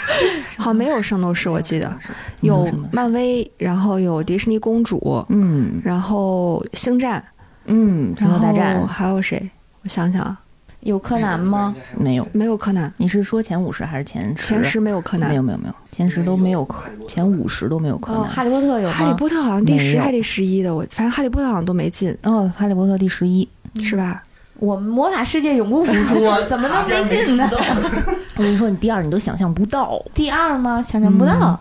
好，没有圣斗士，我记得有漫威，然后有迪士尼公主，嗯然后星战，嗯，星然后球大战还有谁？我想想啊，有柯南吗？没有。没有柯南，你是说前五十还是前十？前十没有柯南没。有没有没有，前十都没有柯，前五十都没有柯。哈利波特有吗？哈利波特好像第十还第十一的，我反正哈利波特好像都没进，哦，哈利波特第十一。是吧？我们魔法世界永不服输啊，怎么能没进呢？我跟你说，你第二你都想象不到。第二吗？想象不到。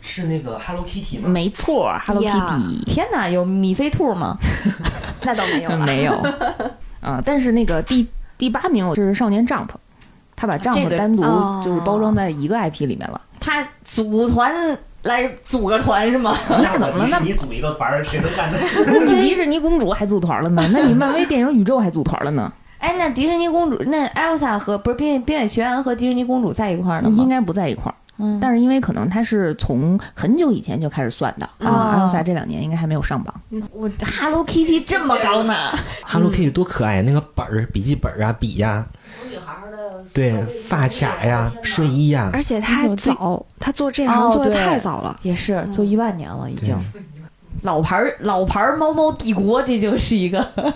是那个 Hello Kitty 吗？没错，Hello Kitty 天哪，有米菲兔吗？那倒没有嗯没有。啊，但是那个第第八名是少年 Jump，他把 Jump 单独哦就是包装在一个 IP 里面了。他组团来组个团是吗？那怎么了？那你组一个团，谁能干得？这迪士尼公主还组团了呢，那你漫威电影宇宙还组团了呢？哎，那迪士尼公主，那艾尔莎和不是冰冰雪奇缘和迪士尼公主在一块儿呢吗？应该不在一块儿。嗯，但是因为可能他是从很久以前就开始算的哦啊，阿尔萨这两年应该还没有上榜。我 Hello Kitty 这么高呢？Hello Kitty 多可爱，那个本儿、笔记本啊、笔呀、对，发卡呀、睡衣呀，而且他还早，他做这行哦做的太早了。也是做一万年了，已经。老牌儿老牌儿猫猫帝国，这就是一个。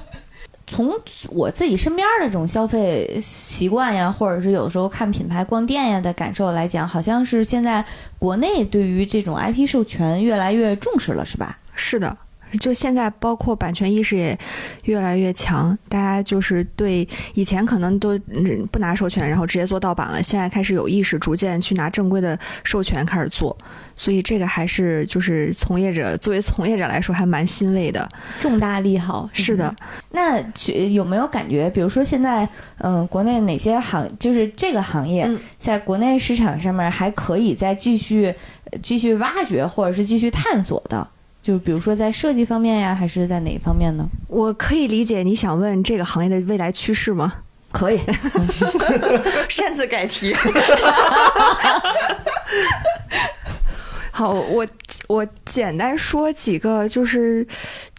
从我自己身边的这种消费习惯呀，或者是有时候看品牌逛店呀的感受来讲，好像是现在国内对于这种 IP 授权越来越重视了，是吧？是的，就现在包括版权意识也越来越强，大家就是对以前可能都嗯不拿授权，然后直接做盗版了，现在开始有意识，逐渐去拿正规的授权开始做，所以这个还是就是从业者作为从业者来说还蛮欣慰的。重大利好。是的，那去有没有感觉，比如说现在，嗯、国内哪些行，就是这个行业，嗯在国内市场上面还可以再继续、呃继续挖掘，或者是继续探索的？就是比如说在设计方面呀，还是在哪一方面呢？我可以理解你想问这个行业的未来趋势吗？可以，擅自改题。好，我我简单说几个，就是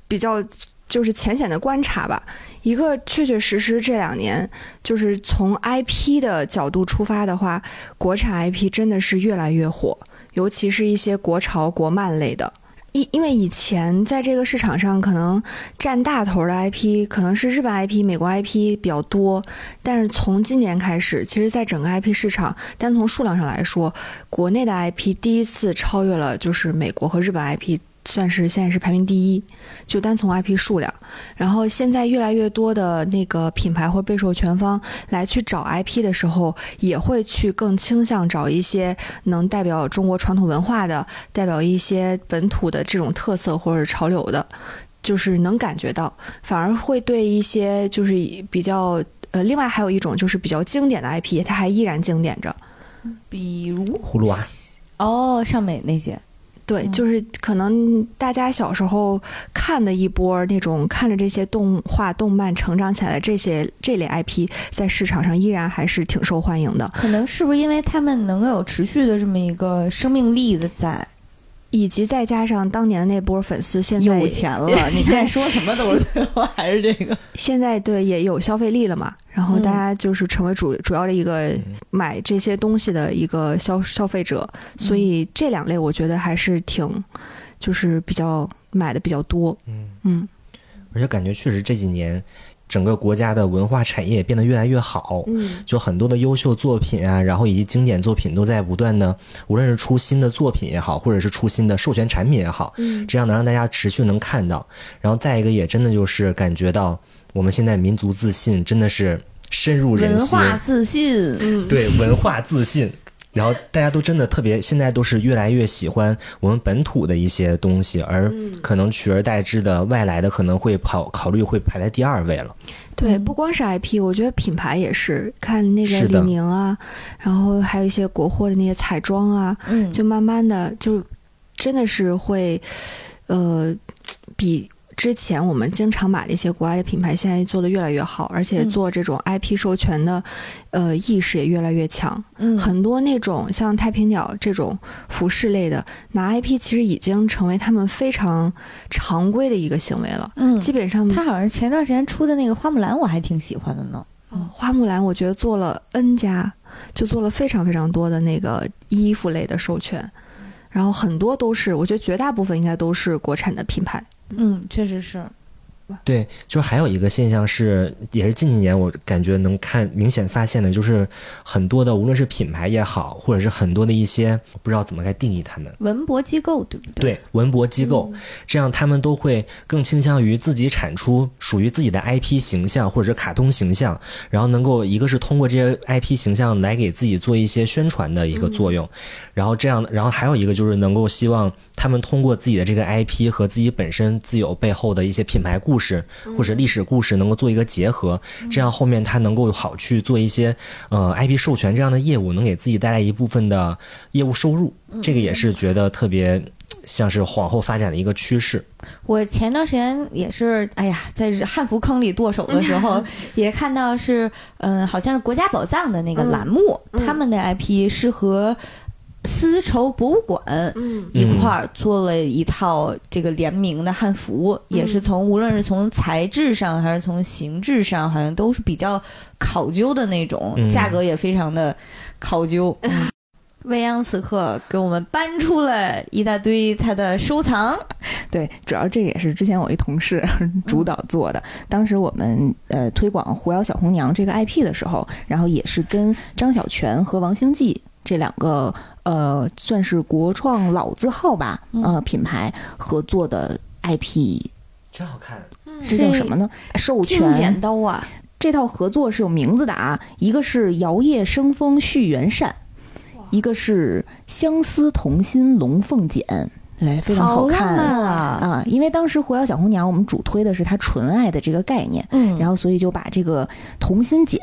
比较就是浅显的观察吧。一个确确实实这两年，就是从 IP 的角度出发的话，国产 IP 真的是越来越火，尤其是一些国潮、国漫类的。因因为以前在这个市场上，可能占大头的 IP 可能是日本 IP、美国 IP 比较多，但是从今年开始，其实在整个 IP 市场，单从数量上来说，国内的 IP 第一次超越了就是美国和日本 IP，算是现在是排名第一。就单从 IP 数量，然后现在越来越多的那个品牌或被授权方来去找 IP 的时候，也会去更倾向找一些能代表中国传统文化的、代表一些本土的这种特色或者潮流的。就是能感觉到，反而会对一些就是比较呃，另外还有一种就是比较经典的 IP，它还依然经典着。比如葫芦娃，哦，上美那些，对，嗯就是可能大家小时候看的一波那种看着这些动画、动漫成长起来的这些这类 IP，在市场上依然还是挺受欢迎的。可能是不是因为他们能够有持续的这么一个生命力的在？以及再加上当年的那波粉丝，现在有钱了，你看说什么都是最后还是这个。现在对也有消费力了嘛，然后嗯大家就是成为主主要的一个买这些东西的一个消消费者，所以这两类我觉得还是挺就是比较买的比较多，嗯，嗯，而且感觉确实这几年。整个国家的文化产业变得越来越好，嗯，就很多的优秀作品啊，然后以及经典作品都在不断的，无论是出新的作品也好，或者是出新的授权产品也好，嗯这样能让大家持续能看到。然后再一个，也真的就是感觉到我们现在民族自信真的是深入人心文心，化自信，嗯，对文化自信。然后大家都真的特别，现在都是越来越喜欢我们本土的一些东西，而可能取而代之的外来的可能会跑考虑会排在第二位了。对，嗯。不光是 IP，我觉得品牌也是，看那个李宁啊，然后还有一些国货的那些彩妆啊，嗯，就慢慢的就真的是会，呃，比之前我们经常买的一些国外的品牌，现在做的越来越好，而且嗯做这种 IP 授权的，呃，意识也越来越强。嗯很多那种像太平鸟这种服饰类的，拿 IP 其实已经成为他们非常常规的一个行为了。嗯，基本上，他好像前段时间出的那个花木兰，我还挺喜欢的呢。哦花木兰，我觉得做了 N 家，就做了非常非常多的那个衣服类的授权，然后很多都是，我觉得绝大部分应该都是国产的品牌。嗯，确实是。对，就是还有一个现象是，也是近几年我感觉能看明显发现的，就是很多的无论是品牌也好，或者是很多的一些不知道怎么该定义他们，文博机构对不对？对文博机构，这样他们都会更倾向于自己产出属于自己的 IP 形象或者是卡通形象，然后能够一个是通过这些 IP 形象来给自己做一些宣传的一个作用，然后这样，然后还有一个就是能够希望他们通过自己的这个 IP 和自己本身自有背后的一些品牌故事。或者历史故事能够做一个结合，这样后面他能够好去做一些呃 IP 授权这样的业务，能给自己带来一部分的业务收入，这个也是觉得特别像是往后发展的一个趋势。我前段时间也是，哎呀，在汉服坑里剁手的时候，也看到是，嗯、好像是国家宝藏的那个栏目，嗯他们的 IP 是和丝绸博物馆嗯一块儿做了一套这个联名的汉服，也是从无论是从材质上还是从形制上，好像都是比较考究的那种，嗯价格也非常的考究。嗯 未央此刻给我们搬出了一大堆他的收藏，对，主要这个也是之前我一同事 主导做的。当时我们呃推广《狐妖小红娘》这个 IP 的时候，然后也是跟张小泉和王星记这两个呃算是国创老字号吧，嗯。呃品牌合作的 IP，真好看，这叫什么呢？授权。剪刀啊，这套合作是有名字的啊，一个是摇曳生风续缘扇，一个是相思同心龙凤剪，对，非常好看。啊！啊。因为当时《狐妖小红娘》我们主推的是它纯爱的这个概念，嗯，然后所以就把这个同心剪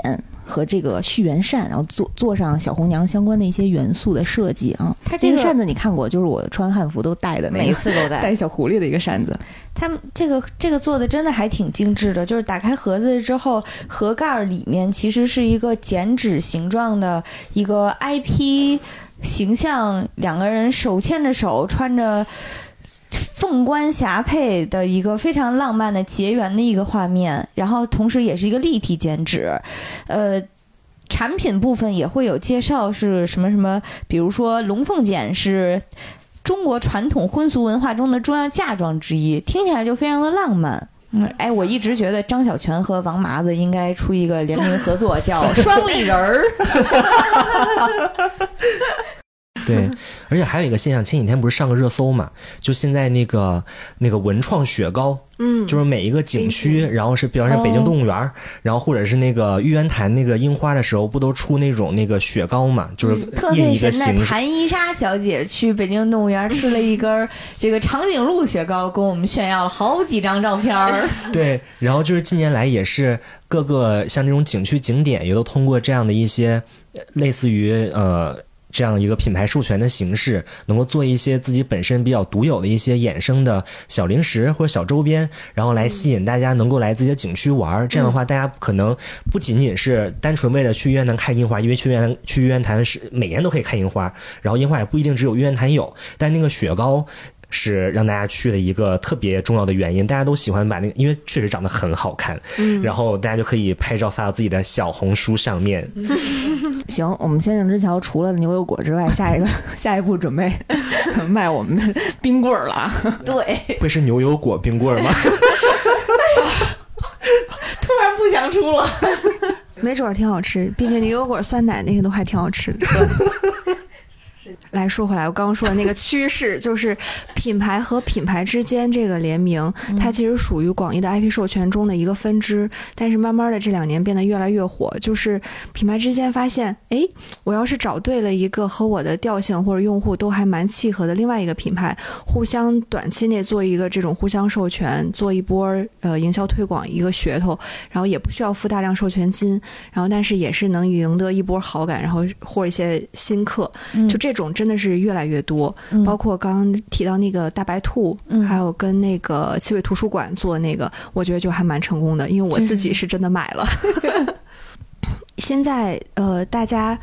和这个续缘扇，然后做做上小红娘相关的一些元素的设计啊。它这个扇子你看过，就是我穿汉服都戴的那每个次都带。带小狐狸的一个扇子。他们这个这个做的真的还挺精致的，就是打开盒子之后，盒盖儿里面其实是一个剪纸形状的一个 IP 形象，两个人手牵着手，穿着凤冠霞帔的一个非常浪漫的结缘的一个画面，然后同时也是一个立体剪纸，呃。产品部分也会有介绍是什么什么，比如说龙凤剪是中国传统婚俗文化中的重要嫁妆之一，听起来就非常的浪漫。嗯，哎，我一直觉得张小泉和王麻子应该出一个联名合作，叫 双立人儿。对，而且还有一个现象，前几天不是上个热搜嘛？就现在那个那个文创雪糕，嗯，就是每一个景区，然后是比方说北京动物园儿，然后或者是那个玉渊潭那个樱花的时候，不都出那种那个雪糕嘛？就是特印一个别神的。谭一莎小姐去北京动物园吃了一根儿这个长颈鹿雪糕，跟我们炫耀了好几张照片儿。对，然后就是近年来也是各个像这种景区景点，也都通过这样的一些呃类似于呃。这样一个品牌授权的形式，能够做一些自己本身比较独有的一些衍生的小零食或者小周边，然后来吸引大家能够来自己的景区玩儿。这样的话，大家可能不仅仅是单纯为了去玉渊潭看樱花，因为去玉渊潭去玉渊潭是每年都可以看樱花，然后樱花也不一定只有玉渊潭有，但那个雪糕。是让大家去的一个特别重要的原因，大家都喜欢把那个，因为确实长得很好看，嗯然后大家就可以拍照发到自己的小红书上面。行，我们仙境之桥除了牛油果之外，下一个下一步准备卖我们的冰棍儿了啊。对，会是牛油果冰棍儿吗？突然不想出了。没准儿挺好吃，毕竟牛油果、酸奶那些都还挺好吃的。来说回来，我刚刚说的那个趋势，就是品牌和品牌之间这个联名，它其实属于广义的 IP 授权中的一个分支，但是慢慢的这两年变得越来越火，就是品牌之间发现，哎，我要是找对了一个和我的调性或者用户都还蛮契合的另外一个品牌，互相短期内做一个这种互相授权，做一波呃营销推广一个噱头，然后也不需要付大量授权金，然后但是也是能赢得一波好感，然后或一些新客，就这种真的是越来越多。嗯包括刚刚提到那个大白兔，嗯还有跟那个七位图书馆做那个，我觉得就还蛮成功的，因为我自己是真的买了。现在呃，大家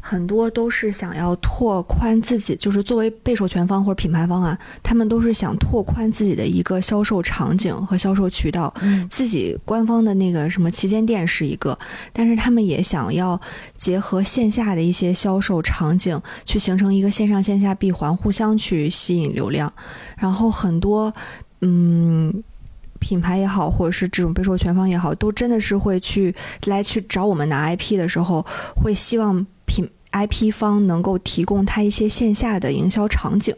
很多都是想要拓宽自己，就是作为被授权方或者品牌方啊，他们都是想拓宽自己的一个销售场景和销售渠道。嗯自己官方的那个什么旗舰店是一个，但是他们也想要结合线下的一些销售场景，去形成一个线上线下闭环，互相去吸引流量。然后很多嗯。品牌也好，或者是这种被授权方也好，都真的是会去来去找我们拿 IP 的时候，会希望品 IP 方能够提供他一些线下的营销场景。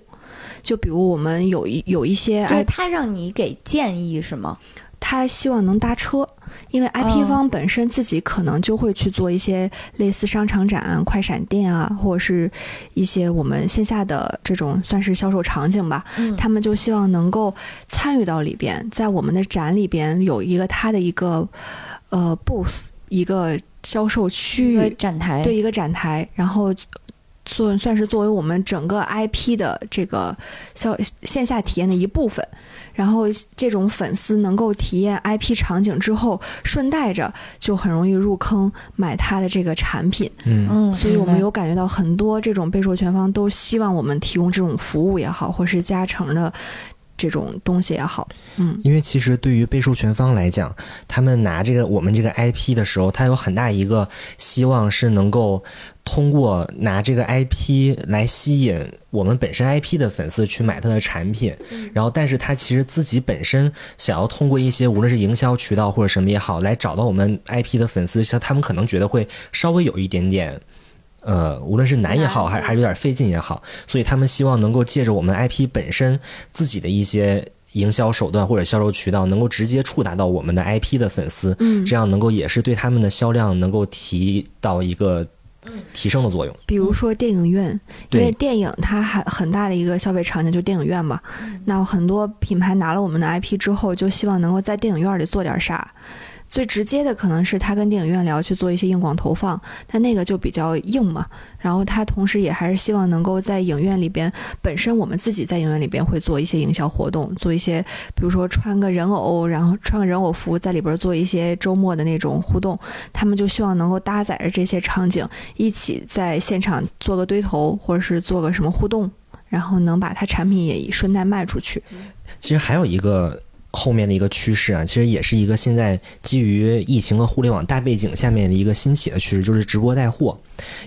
就比如我们有一有一些就是他让你给建议是吗？他希望能搭车，因为 IP 哦方本身自己可能就会去做一些类似商场展、快闪店啊，或者是一些我们线下的这种算是销售场景吧。嗯他们就希望能够参与到里边，在我们的展里边有一个他的一个呃 booth，一个销售区域，展台，对一个展台，然后算算是作为我们整个 IP 的这个销线下体验的一部分。然后这种粉丝能够体验 IP 场景之后，顺带着就很容易入坑买它的这个产品。嗯嗯，所以我们有感觉到很多这种被授权方都希望我们提供这种服务也好，或是加成的这种东西也好，嗯，因为其实对于被授权方来讲，他们拿这个我们这个 IP 的时候，他有很大一个希望是能够通过拿这个 IP 来吸引我们本身 IP 的粉丝去买他的产品，然后但是他其实自己本身想要通过一些无论是营销渠道或者什么也好，来找到我们 IP 的粉丝，像他们可能觉得会稍微有一点点。呃，无论是难也好，还还是有点费劲也好，所以他们希望能够借着我们 IP 本身自己的一些营销手段或者销售渠道，能够直接触达到我们的 IP 的粉丝，嗯。这样能够也是对他们的销量能够提到一个提升的作用。比如说电影院，因为电影它还很大的一个消费场景就是电影院嘛，那很多品牌拿了我们的 IP 之后，就希望能够在电影院里做点啥。最直接的可能是他跟电影院聊去做一些硬广投放，但那个就比较硬嘛。然后他同时也还是希望能够在影院里边，本身我们自己在影院里边会做一些营销活动，做一些比如说穿个人偶，然后穿个人偶服在里边做一些周末的那种互动。他们就希望能够搭载着这些场景，一起在现场做个堆头，或者是做个什么互动，然后能把它产品也顺带卖出去。其实还有一个后面的一个趋势啊，其实也是一个现在基于疫情和互联网大背景下面的一个兴起的趋势，就是直播带货。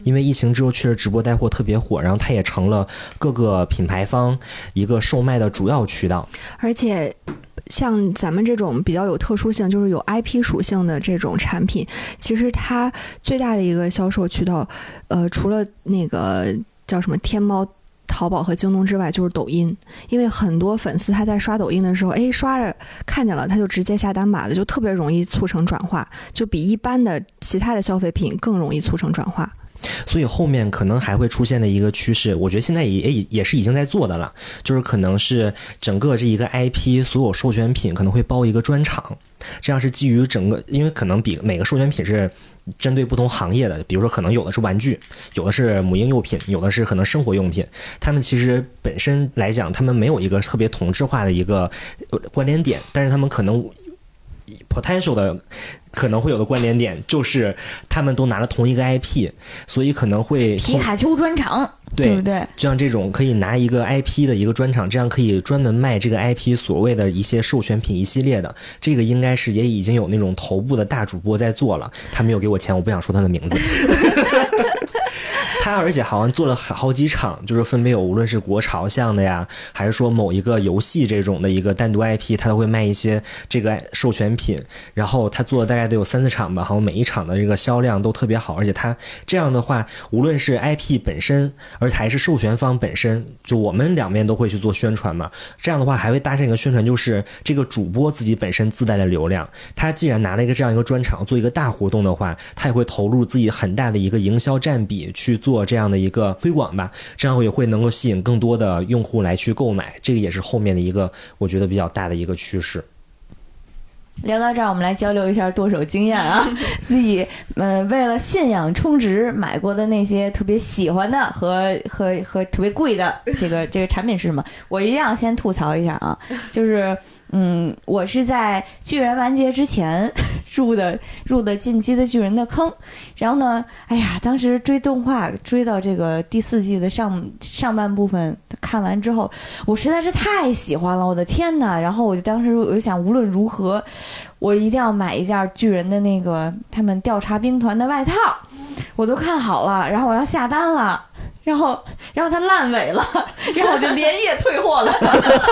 因为疫情之后，确实直播带货特别火，然后它也成了各个品牌方一个售卖的主要渠道。而且，像咱们这种比较有特殊性，就是有 IP 属性的这种产品，其实它最大的一个销售渠道，呃，除了那个叫什么天猫。淘宝和京东之外，就是抖音，因为很多粉丝他在刷抖音的时候，哎，刷着看见了，他就直接下单买了，就特别容易促成转化，就比一般的其他的消费品更容易促成转化。所以后面可能还会出现的一个趋势，我觉得现在也也也是已经在做的了，就是可能是整个这一个 IP 所有授权品可能会包一个专场，这样是基于整个，因为可能比每个授权品是针对不同行业的，比如说可能有的是玩具，有的是母婴用品，有的是可能生活用品，他们其实本身来讲，他们没有一个特别同质化的一个关联点，但是他们可能 potential 的可能会有的关联点就是他们都拿了同一个 IP，所以可能会皮卡丘专场，对不对？就像这种可以拿一个 IP 的一个专场，这样可以专门卖这个 IP 所谓的一些授权品一系列的，这个应该是也已经有那种头部的大主播在做了，他没有给我钱，我不想说他的名字。他而且好像做了好好几场，就是分别有无论是国潮向的呀，还是说某一个游戏这种的一个单独 IP，他都会卖一些这个授权品。然后他做了大概得有三四场吧，好像每一场的这个销量都特别好，而且他这样的话，无论是 IP 本身，而还是授权方本身，就我们两边都会去做宣传嘛。这样的话还会搭上一个宣传，就是这个主播自己本身自带的流量。他既然拿了一个这样一个专场做一个大活动的话，他也会投入自己很大的一个营销占比去做这样的一个推广吧，这样也会能够吸引更多的用户来去购买。这个也是后面的一个我觉得比较大的一个趋势。聊到这儿，我们来交流一下剁手经验啊。自己呃，为了信仰充值买过的那些特别喜欢的和和和特别贵的这个这个产品是什么？我一定要先吐槽一下啊，就是嗯，我是在巨人完结之前 入的入的进击的巨人的坑，然后呢，哎呀，当时追动画追到这个第四季的上上半部分看完之后，我实在是太喜欢了，我的天呐！然后我就当时我就想，无论如何，我一定要买一件巨人的那个他们调查兵团的外套，我都看好了，然后我要下单了。然后，然后它烂尾了，然后我就连夜退货了，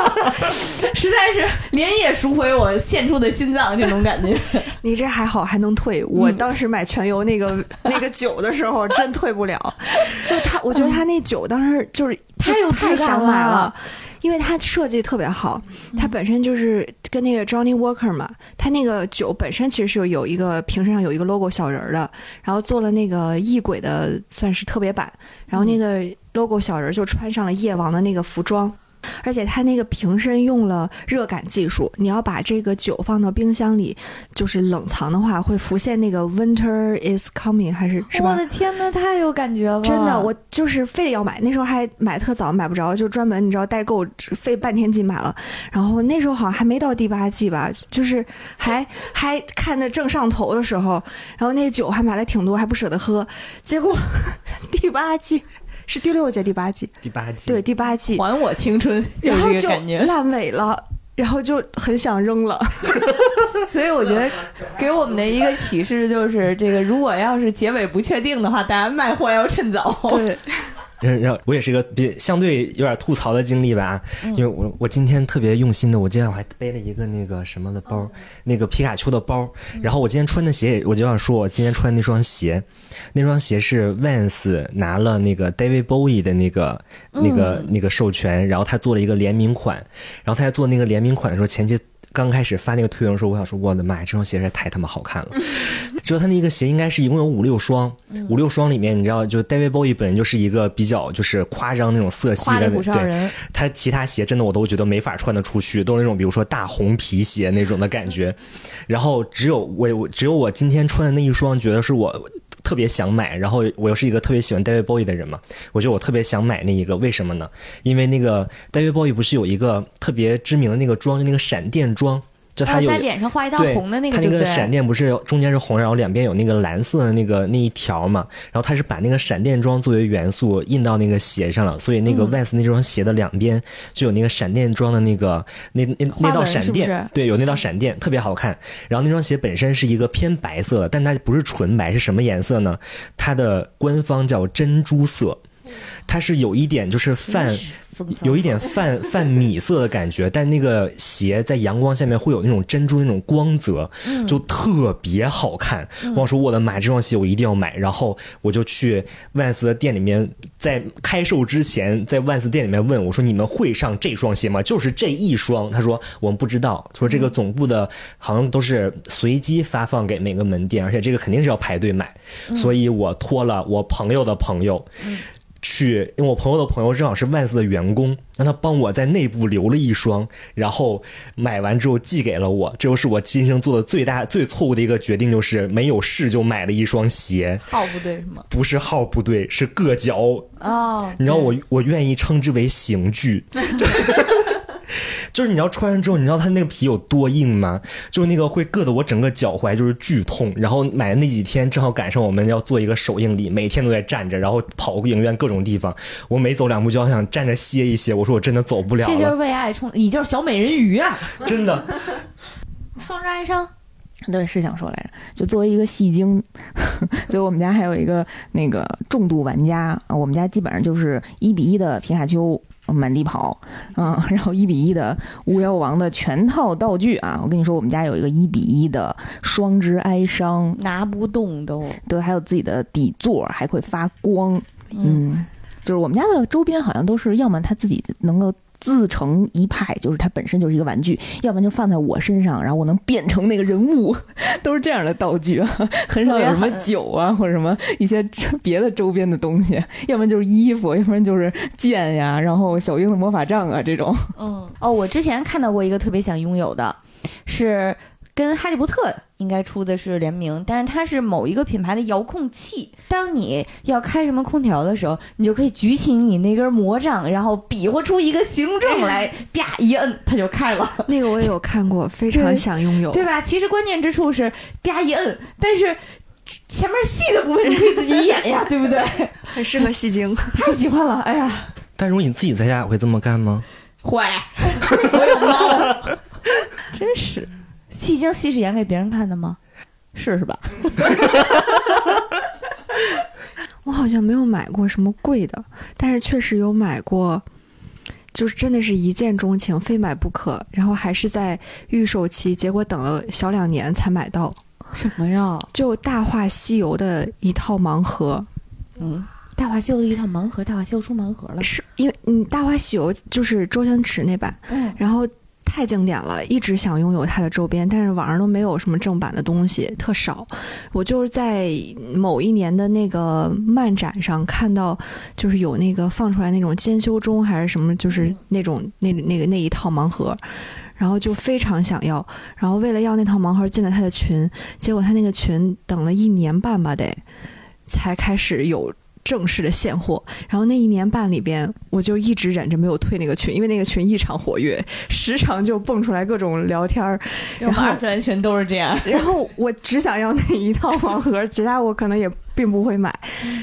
实在是连夜赎回我献出的心脏，这种感觉。你这还好还能退，我当时买全油那个、那个酒的时候真退不了。就他，我觉得他那酒当时就是太有太质感想买了了，因为它设计特别好，它本身就是跟那个 Johnny Walker 嘛，它那个酒本身其实是有一个瓶身上有一个 logo 小人儿的，然后做了那个异鬼的算是特别版，然后那个 logo 小人儿就穿上了夜王的那个服装。而且它那个瓶身用了热感技术，你要把这个酒放到冰箱里，就是冷藏的话，会浮现那个 Winter is coming，还是是吧我？的天呐，太有感觉了！真的，我就是非得要买，那时候还买特早，买不着，就专门你知道代购费半天劲买了。然后那时候好像还没到第八季吧，就是还还看的正上头的时候，然后那酒还买了挺多，还不舍得喝。结果 第八季是第六届第八季，第八季，对，第八季，还我青春，就是然后就这个感觉。烂尾了。然后就很想扔了，所以我觉得给我们的一个启示就是，这个如果要是结尾不确定的话，大家卖货要趁早。对，然然后我也是一个比相对有点吐槽的经历吧，因为我我今天特别用心的，我今天我还背了一个那个什么的包，那个皮卡丘的包，然后我今天穿的鞋也，我就想说我今天穿的那双鞋，那双鞋是 Vans 拿了那个 David Bowie 的那个那个那个授权，然后他做了一个联名款，然后他在做那个联名款的时候，前期。刚开始发那个推文的时候，我想说，我的妈呀，这双鞋实在太他妈好看了。知道他那个鞋应该是一共有五六双，五六双里面，你知道，就 David Bowie 本人就是一个比较就是夸张那种色系的，对，人，他其他鞋真的我都觉得没法穿得出去，都是那种比如说大红皮鞋那种的感觉。然后只有我我只有我今天穿的那一双，觉得是我特别想买。然后我又是一个特别喜欢 David Bowie 的人嘛，我觉得我特别想买那一个，为什么呢？因为那个 David Bowie 不是有一个特别知名的那个妆，就那个闪电妆。就他有然后在脸上画一道对，红的那个，它那个？闪电不是中间是红，然后两边有那个蓝色的那个那一条嘛，然后它是把那个闪电装作为元素印到那个鞋上了，所以那个嗯 Vans 那双鞋的两边就有那个闪电装的那个那那那道闪电，是是对，有那道闪电特别好看。然后那双鞋本身是一个偏白色的，但它不是纯白，是什么颜色呢？它的官方叫珍珠色，它是有一点就是泛。有一点 泛泛米色的感觉，但那个鞋在阳光下面会有那种珍珠那种光泽，就特别好看。我说我的妈，这双鞋我一定要买。然后我就去万斯的店里面，在开售之前，在万斯店里面问我说：“你们会上这双鞋吗？就是这一双。”他说我们不知道，说这个总部的好像都是随机发放给每个门店，而且这个肯定是要排队买，所以我托了我朋友的朋友。去，因为我朋友的朋友正好是万斯的员工，让他帮我在内部留了一双，然后买完之后寄给了我。这就是我今生做的最大最错误的一个决定，就是没有试就买了一双鞋，号不对是吗？不是号不对，是硌脚。哦，你知道我我愿意称之为刑具。就是你知道穿上之后，你知道它那个皮有多硬吗？就是那个会硌得我整个脚踝就是剧痛。然后买的那几天正好赶上我们要做一个首映礼，每天都在站着，然后跑影院各种地方。我每走两步就要想站着歇一歇。我说我真的走不了这就是，为爱冲，你就是小美人鱼啊！真的。双之哀伤，对，是想说来着，就作为一个戏精，所以我们家还有一个那个重度玩家啊，我们家基本上就是一比一的皮卡丘满地跑，嗯，然后一比一的巫妖王的全套道具啊，我跟你说，我们家有一个一比一的双之哀伤，拿不动都。对，还有自己的底座，还会发光，嗯，就是我们家的周边好像都是，要么他自己能够自成一派，就是它本身就是一个玩具，要不然就放在我身上，然后我能变成那个人物，都是这样的道具啊，很少有什么酒啊或者什么一些别的周边的东西，要不然就是衣服，要不然就是剑呀，然后小樱的魔法杖啊这种。嗯，哦，我之前看到过一个特别想拥有的，是跟哈利波特应该出的是联名，但是它是某一个品牌的遥控器。当你要开什么空调的时候，你就可以举起你那根魔杖，然后比划出一个形状来，啪一摁，它就开了，那个我也有看过，非常想拥有。对吧？其实关键之处是啪一摁，但是。前面细的部分你可以自己演呀，对不对？很适合戏精。太喜欢了，哎呀，但如果你自己在家也会这么干吗？会，我有猫，真是戏精戏是演给别人看的吗？是是吧？我好像没有买过什么贵的，但是确实有买过，就是真的是一见钟情，非买不可。然后还是在预售期，结果等了小两年才买到。什么呀？就《大话西游》的一套盲盒，嗯，大话西游的一套盲盒，大话西游出盲盒了。是因为嗯，《大话西游》就是周星驰那版，嗯，然后太经典了，一直想拥有它的周边，但是网上都没有什么正版的东西，特少。我就是在某一年的那个漫展上看到，就是有那个放出来那种兼修中还是什么，就是那种那那个那一套盲盒。然后就非常想要，然后为了要那套盲盒进了他的群，结果他那个群等了一年半吧得，才开始有正式的现货。然后那一年半里边，我就一直忍着没有退那个群，因为那个群异常活跃，时常就蹦出来各种聊天儿。然后二次元群都是这样。然后我只想要那一套盲盒，其他我可能也并不会买，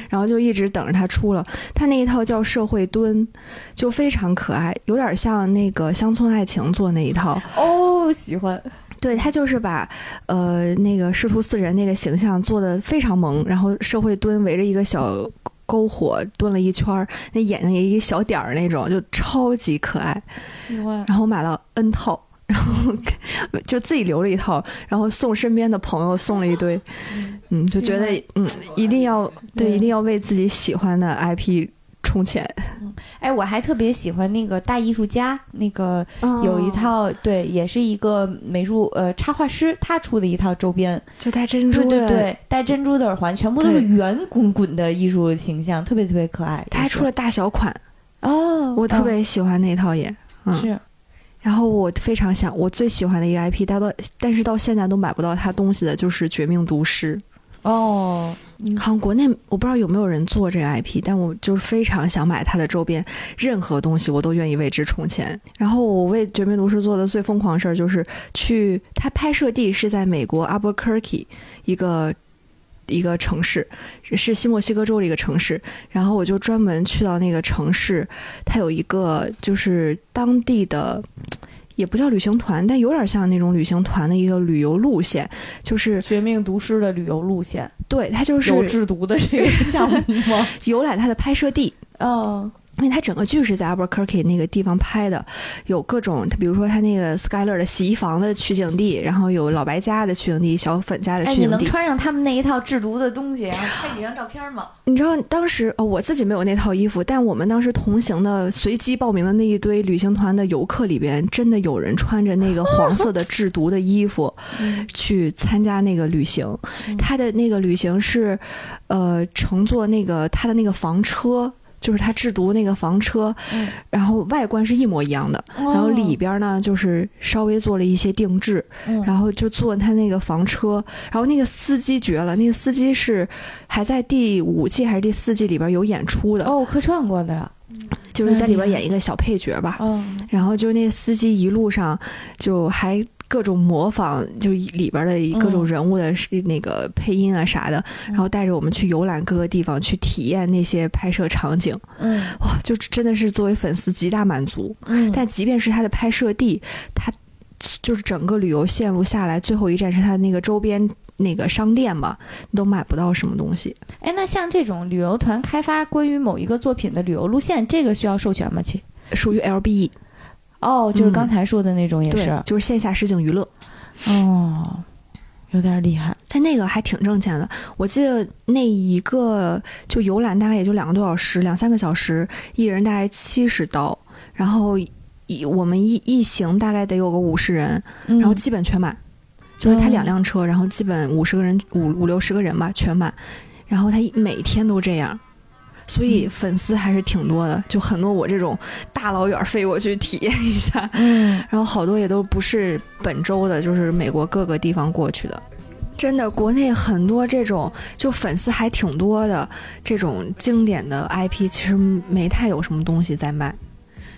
然后就一直等着它出了。它那一套叫社会蹲，就非常可爱，有点像那个乡村爱情做那一套。哦，喜欢。对他就是把呃那个师徒四人那个形象做的非常萌，然后社会蹲围着一个小篝火蹲了一圈儿，那眼睛也一个小点儿那种，就超级可爱。喜欢。然后买了 N 套，然后 就自己留了一套，然后送身边的朋友送了一堆，嗯，就觉得嗯一定要对对一定要为自己喜欢的 IP 充钱。哎，我还特别喜欢那个大艺术家，那个哦有一套，对，也是一个美术呃插画师他出的一套周边，就戴珍珠的，对对对，戴珍珠的耳环，全部都是圆滚滚的艺术形象，特别特别可爱。他还出了大小款，哦，我特嗯别喜欢那套也。嗯，是然后我非常想，我最喜欢的一个 IP，但到但是到现在都买不到他东西的，就是《绝命毒师》。哦，好像国内我不知道有没有人做这个 IP，但我就是非常想买它的周边，任何东西我都愿意为之充钱。然后我为《绝命毒师》做的最疯狂的事儿就是去，它拍摄地是在美国 Albuquerque 一个一个城市，是新墨西哥州的一个城市。然后我就专门去到那个城市，它有一个就是当地的。也不叫旅行团，但有点像那种旅行团的一个旅游路线，就是绝命毒师的旅游路线，对它就是有制毒的这个项目吗？游览它的拍摄地，哦，因为它整个剧是在 Albuquerque 那个地方拍的，有各种，比如说它那个 Skyler 的洗衣房的取景地，然后有老白家的取景地，小粉家的哎，取景地。你能穿上他们那一套制毒的东西，然后拍几张照片吗？你知道当时哦，我自己没有那套衣服，但我们当时同行的随机报名的那一堆旅行团的游客里边，真的有人穿着那个黄色的制毒的衣服 去参加那个旅行。嗯他的那个旅行是，呃，乘坐那个他的那个房车。就是他制毒那个房车，嗯。然后外观是一模一样的，然后里边呢就是稍微做了一些定制，嗯。然后就坐他那个房车，然后那个司机绝了，那个司机是还在第五季还是第四季里边有演出的，哦，客串过的，就是在里边演一个小配角吧。嗯，然后就那司机一路上就还各种模仿，就是里边的各种人物的是那个配音啊啥的，然后带着我们去游览各个地方，去体验那些拍摄场景。嗯哇，就真的是作为粉丝极大满足。嗯，但即便是它的拍摄地，它就是整个旅游线路下来，最后一站是它的那个周边那个商店嘛，你都买不到什么东西。哎，那像这种旅游团开发关于某一个作品的旅游路线，这个需要授权吗？其属于 LBE，哦，就是嗯。刚才说的那种也对是，就是线下实景娱乐。哦，有点厉害。但那个还挺挣钱的，我记得那一个就游览大概也就两个多小时，两三个小时，一人大概七十刀，然后一我们一一行大概得有个五十人，然然后基本全满，就是他哦。两辆车，然后基本五十个人五五六十个人吧全满，然后他每天都这样。所以嗯。粉丝还是挺多的，就很多我这种大老远飞过去体验一下，嗯，然后好多也都不是本州的，就是美国各个地方过去的。真的，国内很多这种就粉丝还挺多的这种经典的 IP，其实没太有什么东西在卖，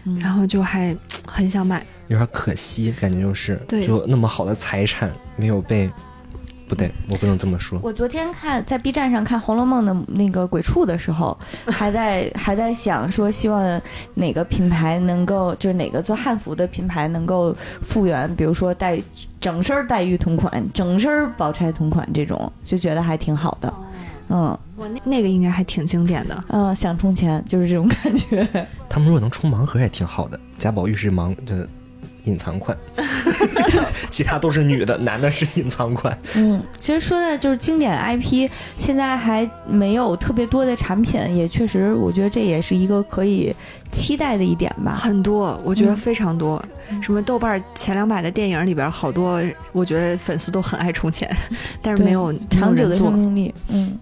嗯。然后就还很想买。有点可惜，感觉就是对。就那么好的财产没有被，不对，我不能这么说。我昨天看在 B 站上看《红楼梦》的那个鬼畜的时候，还在还在想说，希望哪个品牌能够，就是哪个做汉服的品牌能够复原，比如说带整身黛玉同款、整身宝钗同款这种，就觉得还挺好的。嗯我那那个应该还挺经典的。嗯，想充钱就是这种感觉。他们如果能出盲盒也挺好的。贾宝玉是盲，这隐藏款，其他都是女的，男的是隐藏款。嗯，其实说的就是经典 IP，现在还没有特别多的产品，也确实，我觉得这也是一个可以期待的一点吧。很多，我觉得嗯非常多。什么豆瓣前两百的电影里边，好多我觉得粉丝都很爱充钱，但是没有长久的生。命力，嗯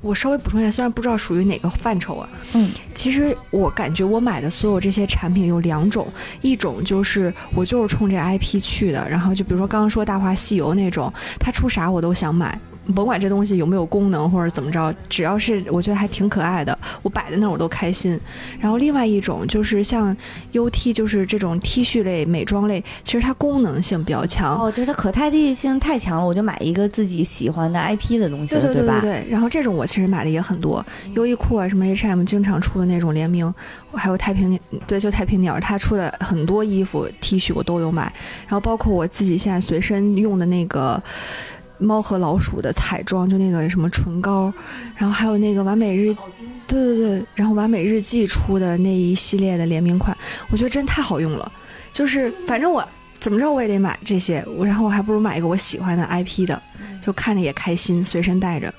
我稍微补充一下，虽然不知道属于哪个范畴啊，嗯，其实我感觉我买的所有这些产品有两种，一种就是我就是冲这 IP 去的，然后就比如说刚刚说《大话西游》那种，它出啥我都想买。甭管这东西有没有功能或者怎么着，只要是我觉得还挺可爱的，我摆在那儿我都开心。然后另外一种就是像 UT，就是这种 T 恤类、美妆类，其实它功能性比较强。哦，就是它可代替性太强了，我就买一个自己喜欢的 IP 的东西了，对对对吧？对对，然后这种我其实买的也很多，优衣库啊，什么 H&M 经常出的那种联名，还有太平鸟，对，就太平鸟，它出的很多衣服、T 恤我都有买，然后包括我自己现在随身用的那个猫和老鼠的彩妆，就那个什么唇膏，然后还有那个完美日，对对对，然后完美日记出的那一系列的联名款，我觉得真太好用了，就是反正我。怎么着我也得买这些，我然后我还不如买一个我喜欢的 IP 的，就看着也开心，随身带着。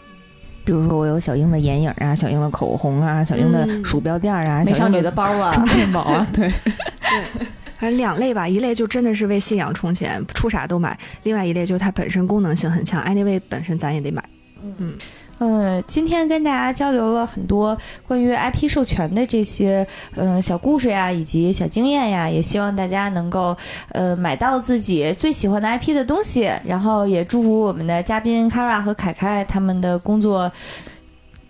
比如说我有小英的眼影啊，小英的口红啊，小英的嗯鼠标垫啊，小英美少女的包啊，充电宝啊，对对，反正两类吧，一类就真的是为信仰充钱，出啥都买；另外一类就是它本身功能性很强，anyway 本身咱也得买。嗯呃，今天跟大家交流了很多关于 IP 授权的这些嗯、呃小故事呀，以及小经验呀，也希望大家能够呃买到自己最喜欢的 IP 的东西，然后也祝福我们的嘉宾 Kara 和凯凯他们的工作。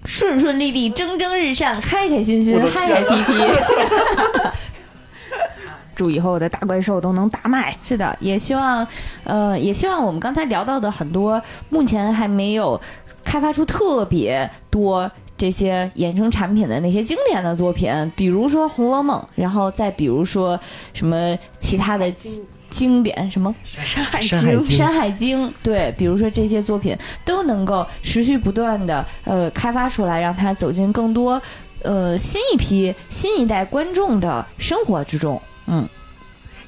顺顺利利，蒸蒸日上，开开心心，嗨嗨皮皮。祝以后的大怪兽都能大卖。是的，也希望，呃，也希望我们刚才聊到的很多目前还没有开发出特别多这些衍生产品的那些经典的作品，比如说《红楼梦》，然后再比如说什么其他的经经典什么山海山海《经山海经》，对，比如说这些作品都能够持续不断的呃开发出来，让它走进更多呃新一批新一代观众的生活之中。嗯，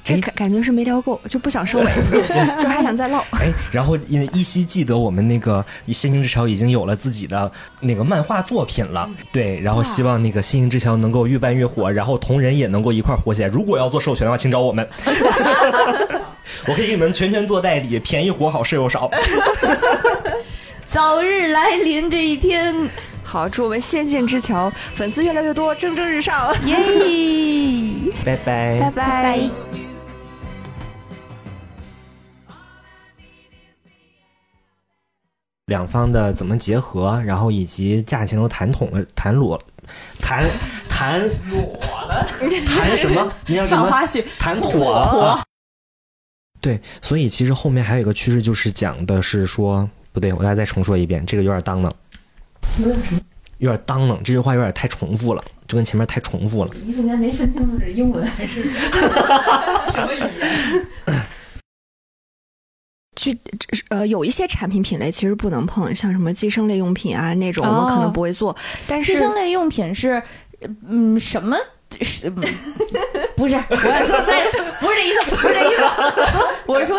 这感感觉是没聊够，就不想收尾，就还想再唠。哎，然后依依稀记得我们那个《心灵之桥》已经有了自己的那个漫画作品了，对，然后希望那个《心灵之桥》能够越办越火，然后同人也能够一块儿火起来。如果要做授权的话，请找我们，我可以给你们全权做代理，便宜活好，事又少。早日来临这一天，好，祝我们仙剑之桥粉丝越来越多，蒸蒸日上。耶！拜拜。拜拜。两方的怎么结合，然后以及价钱都谈妥了，谈裸，谈谈裸了，谈什么？你要什么？花絮，谈妥 了。对，所以其实后面还有一个趋势，就是讲的是说，不对，我再再重说一遍，这个有点当囔，有点什么？有点当啷，这句话有点太重复了，就跟前面太重复了。一瞬间没分清楚是英文还是 什么语言。去呃，有一些产品品类其实不能碰，像什么寄生类用品啊那种，我们可能不会做。但是寄生类用品是，嗯，什么？是，嗯不是，我要说，但是不是这意思，不是这意思，我是说，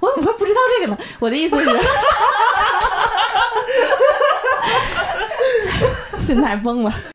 我怎么会不知道这个呢？我的意思是，现在崩了。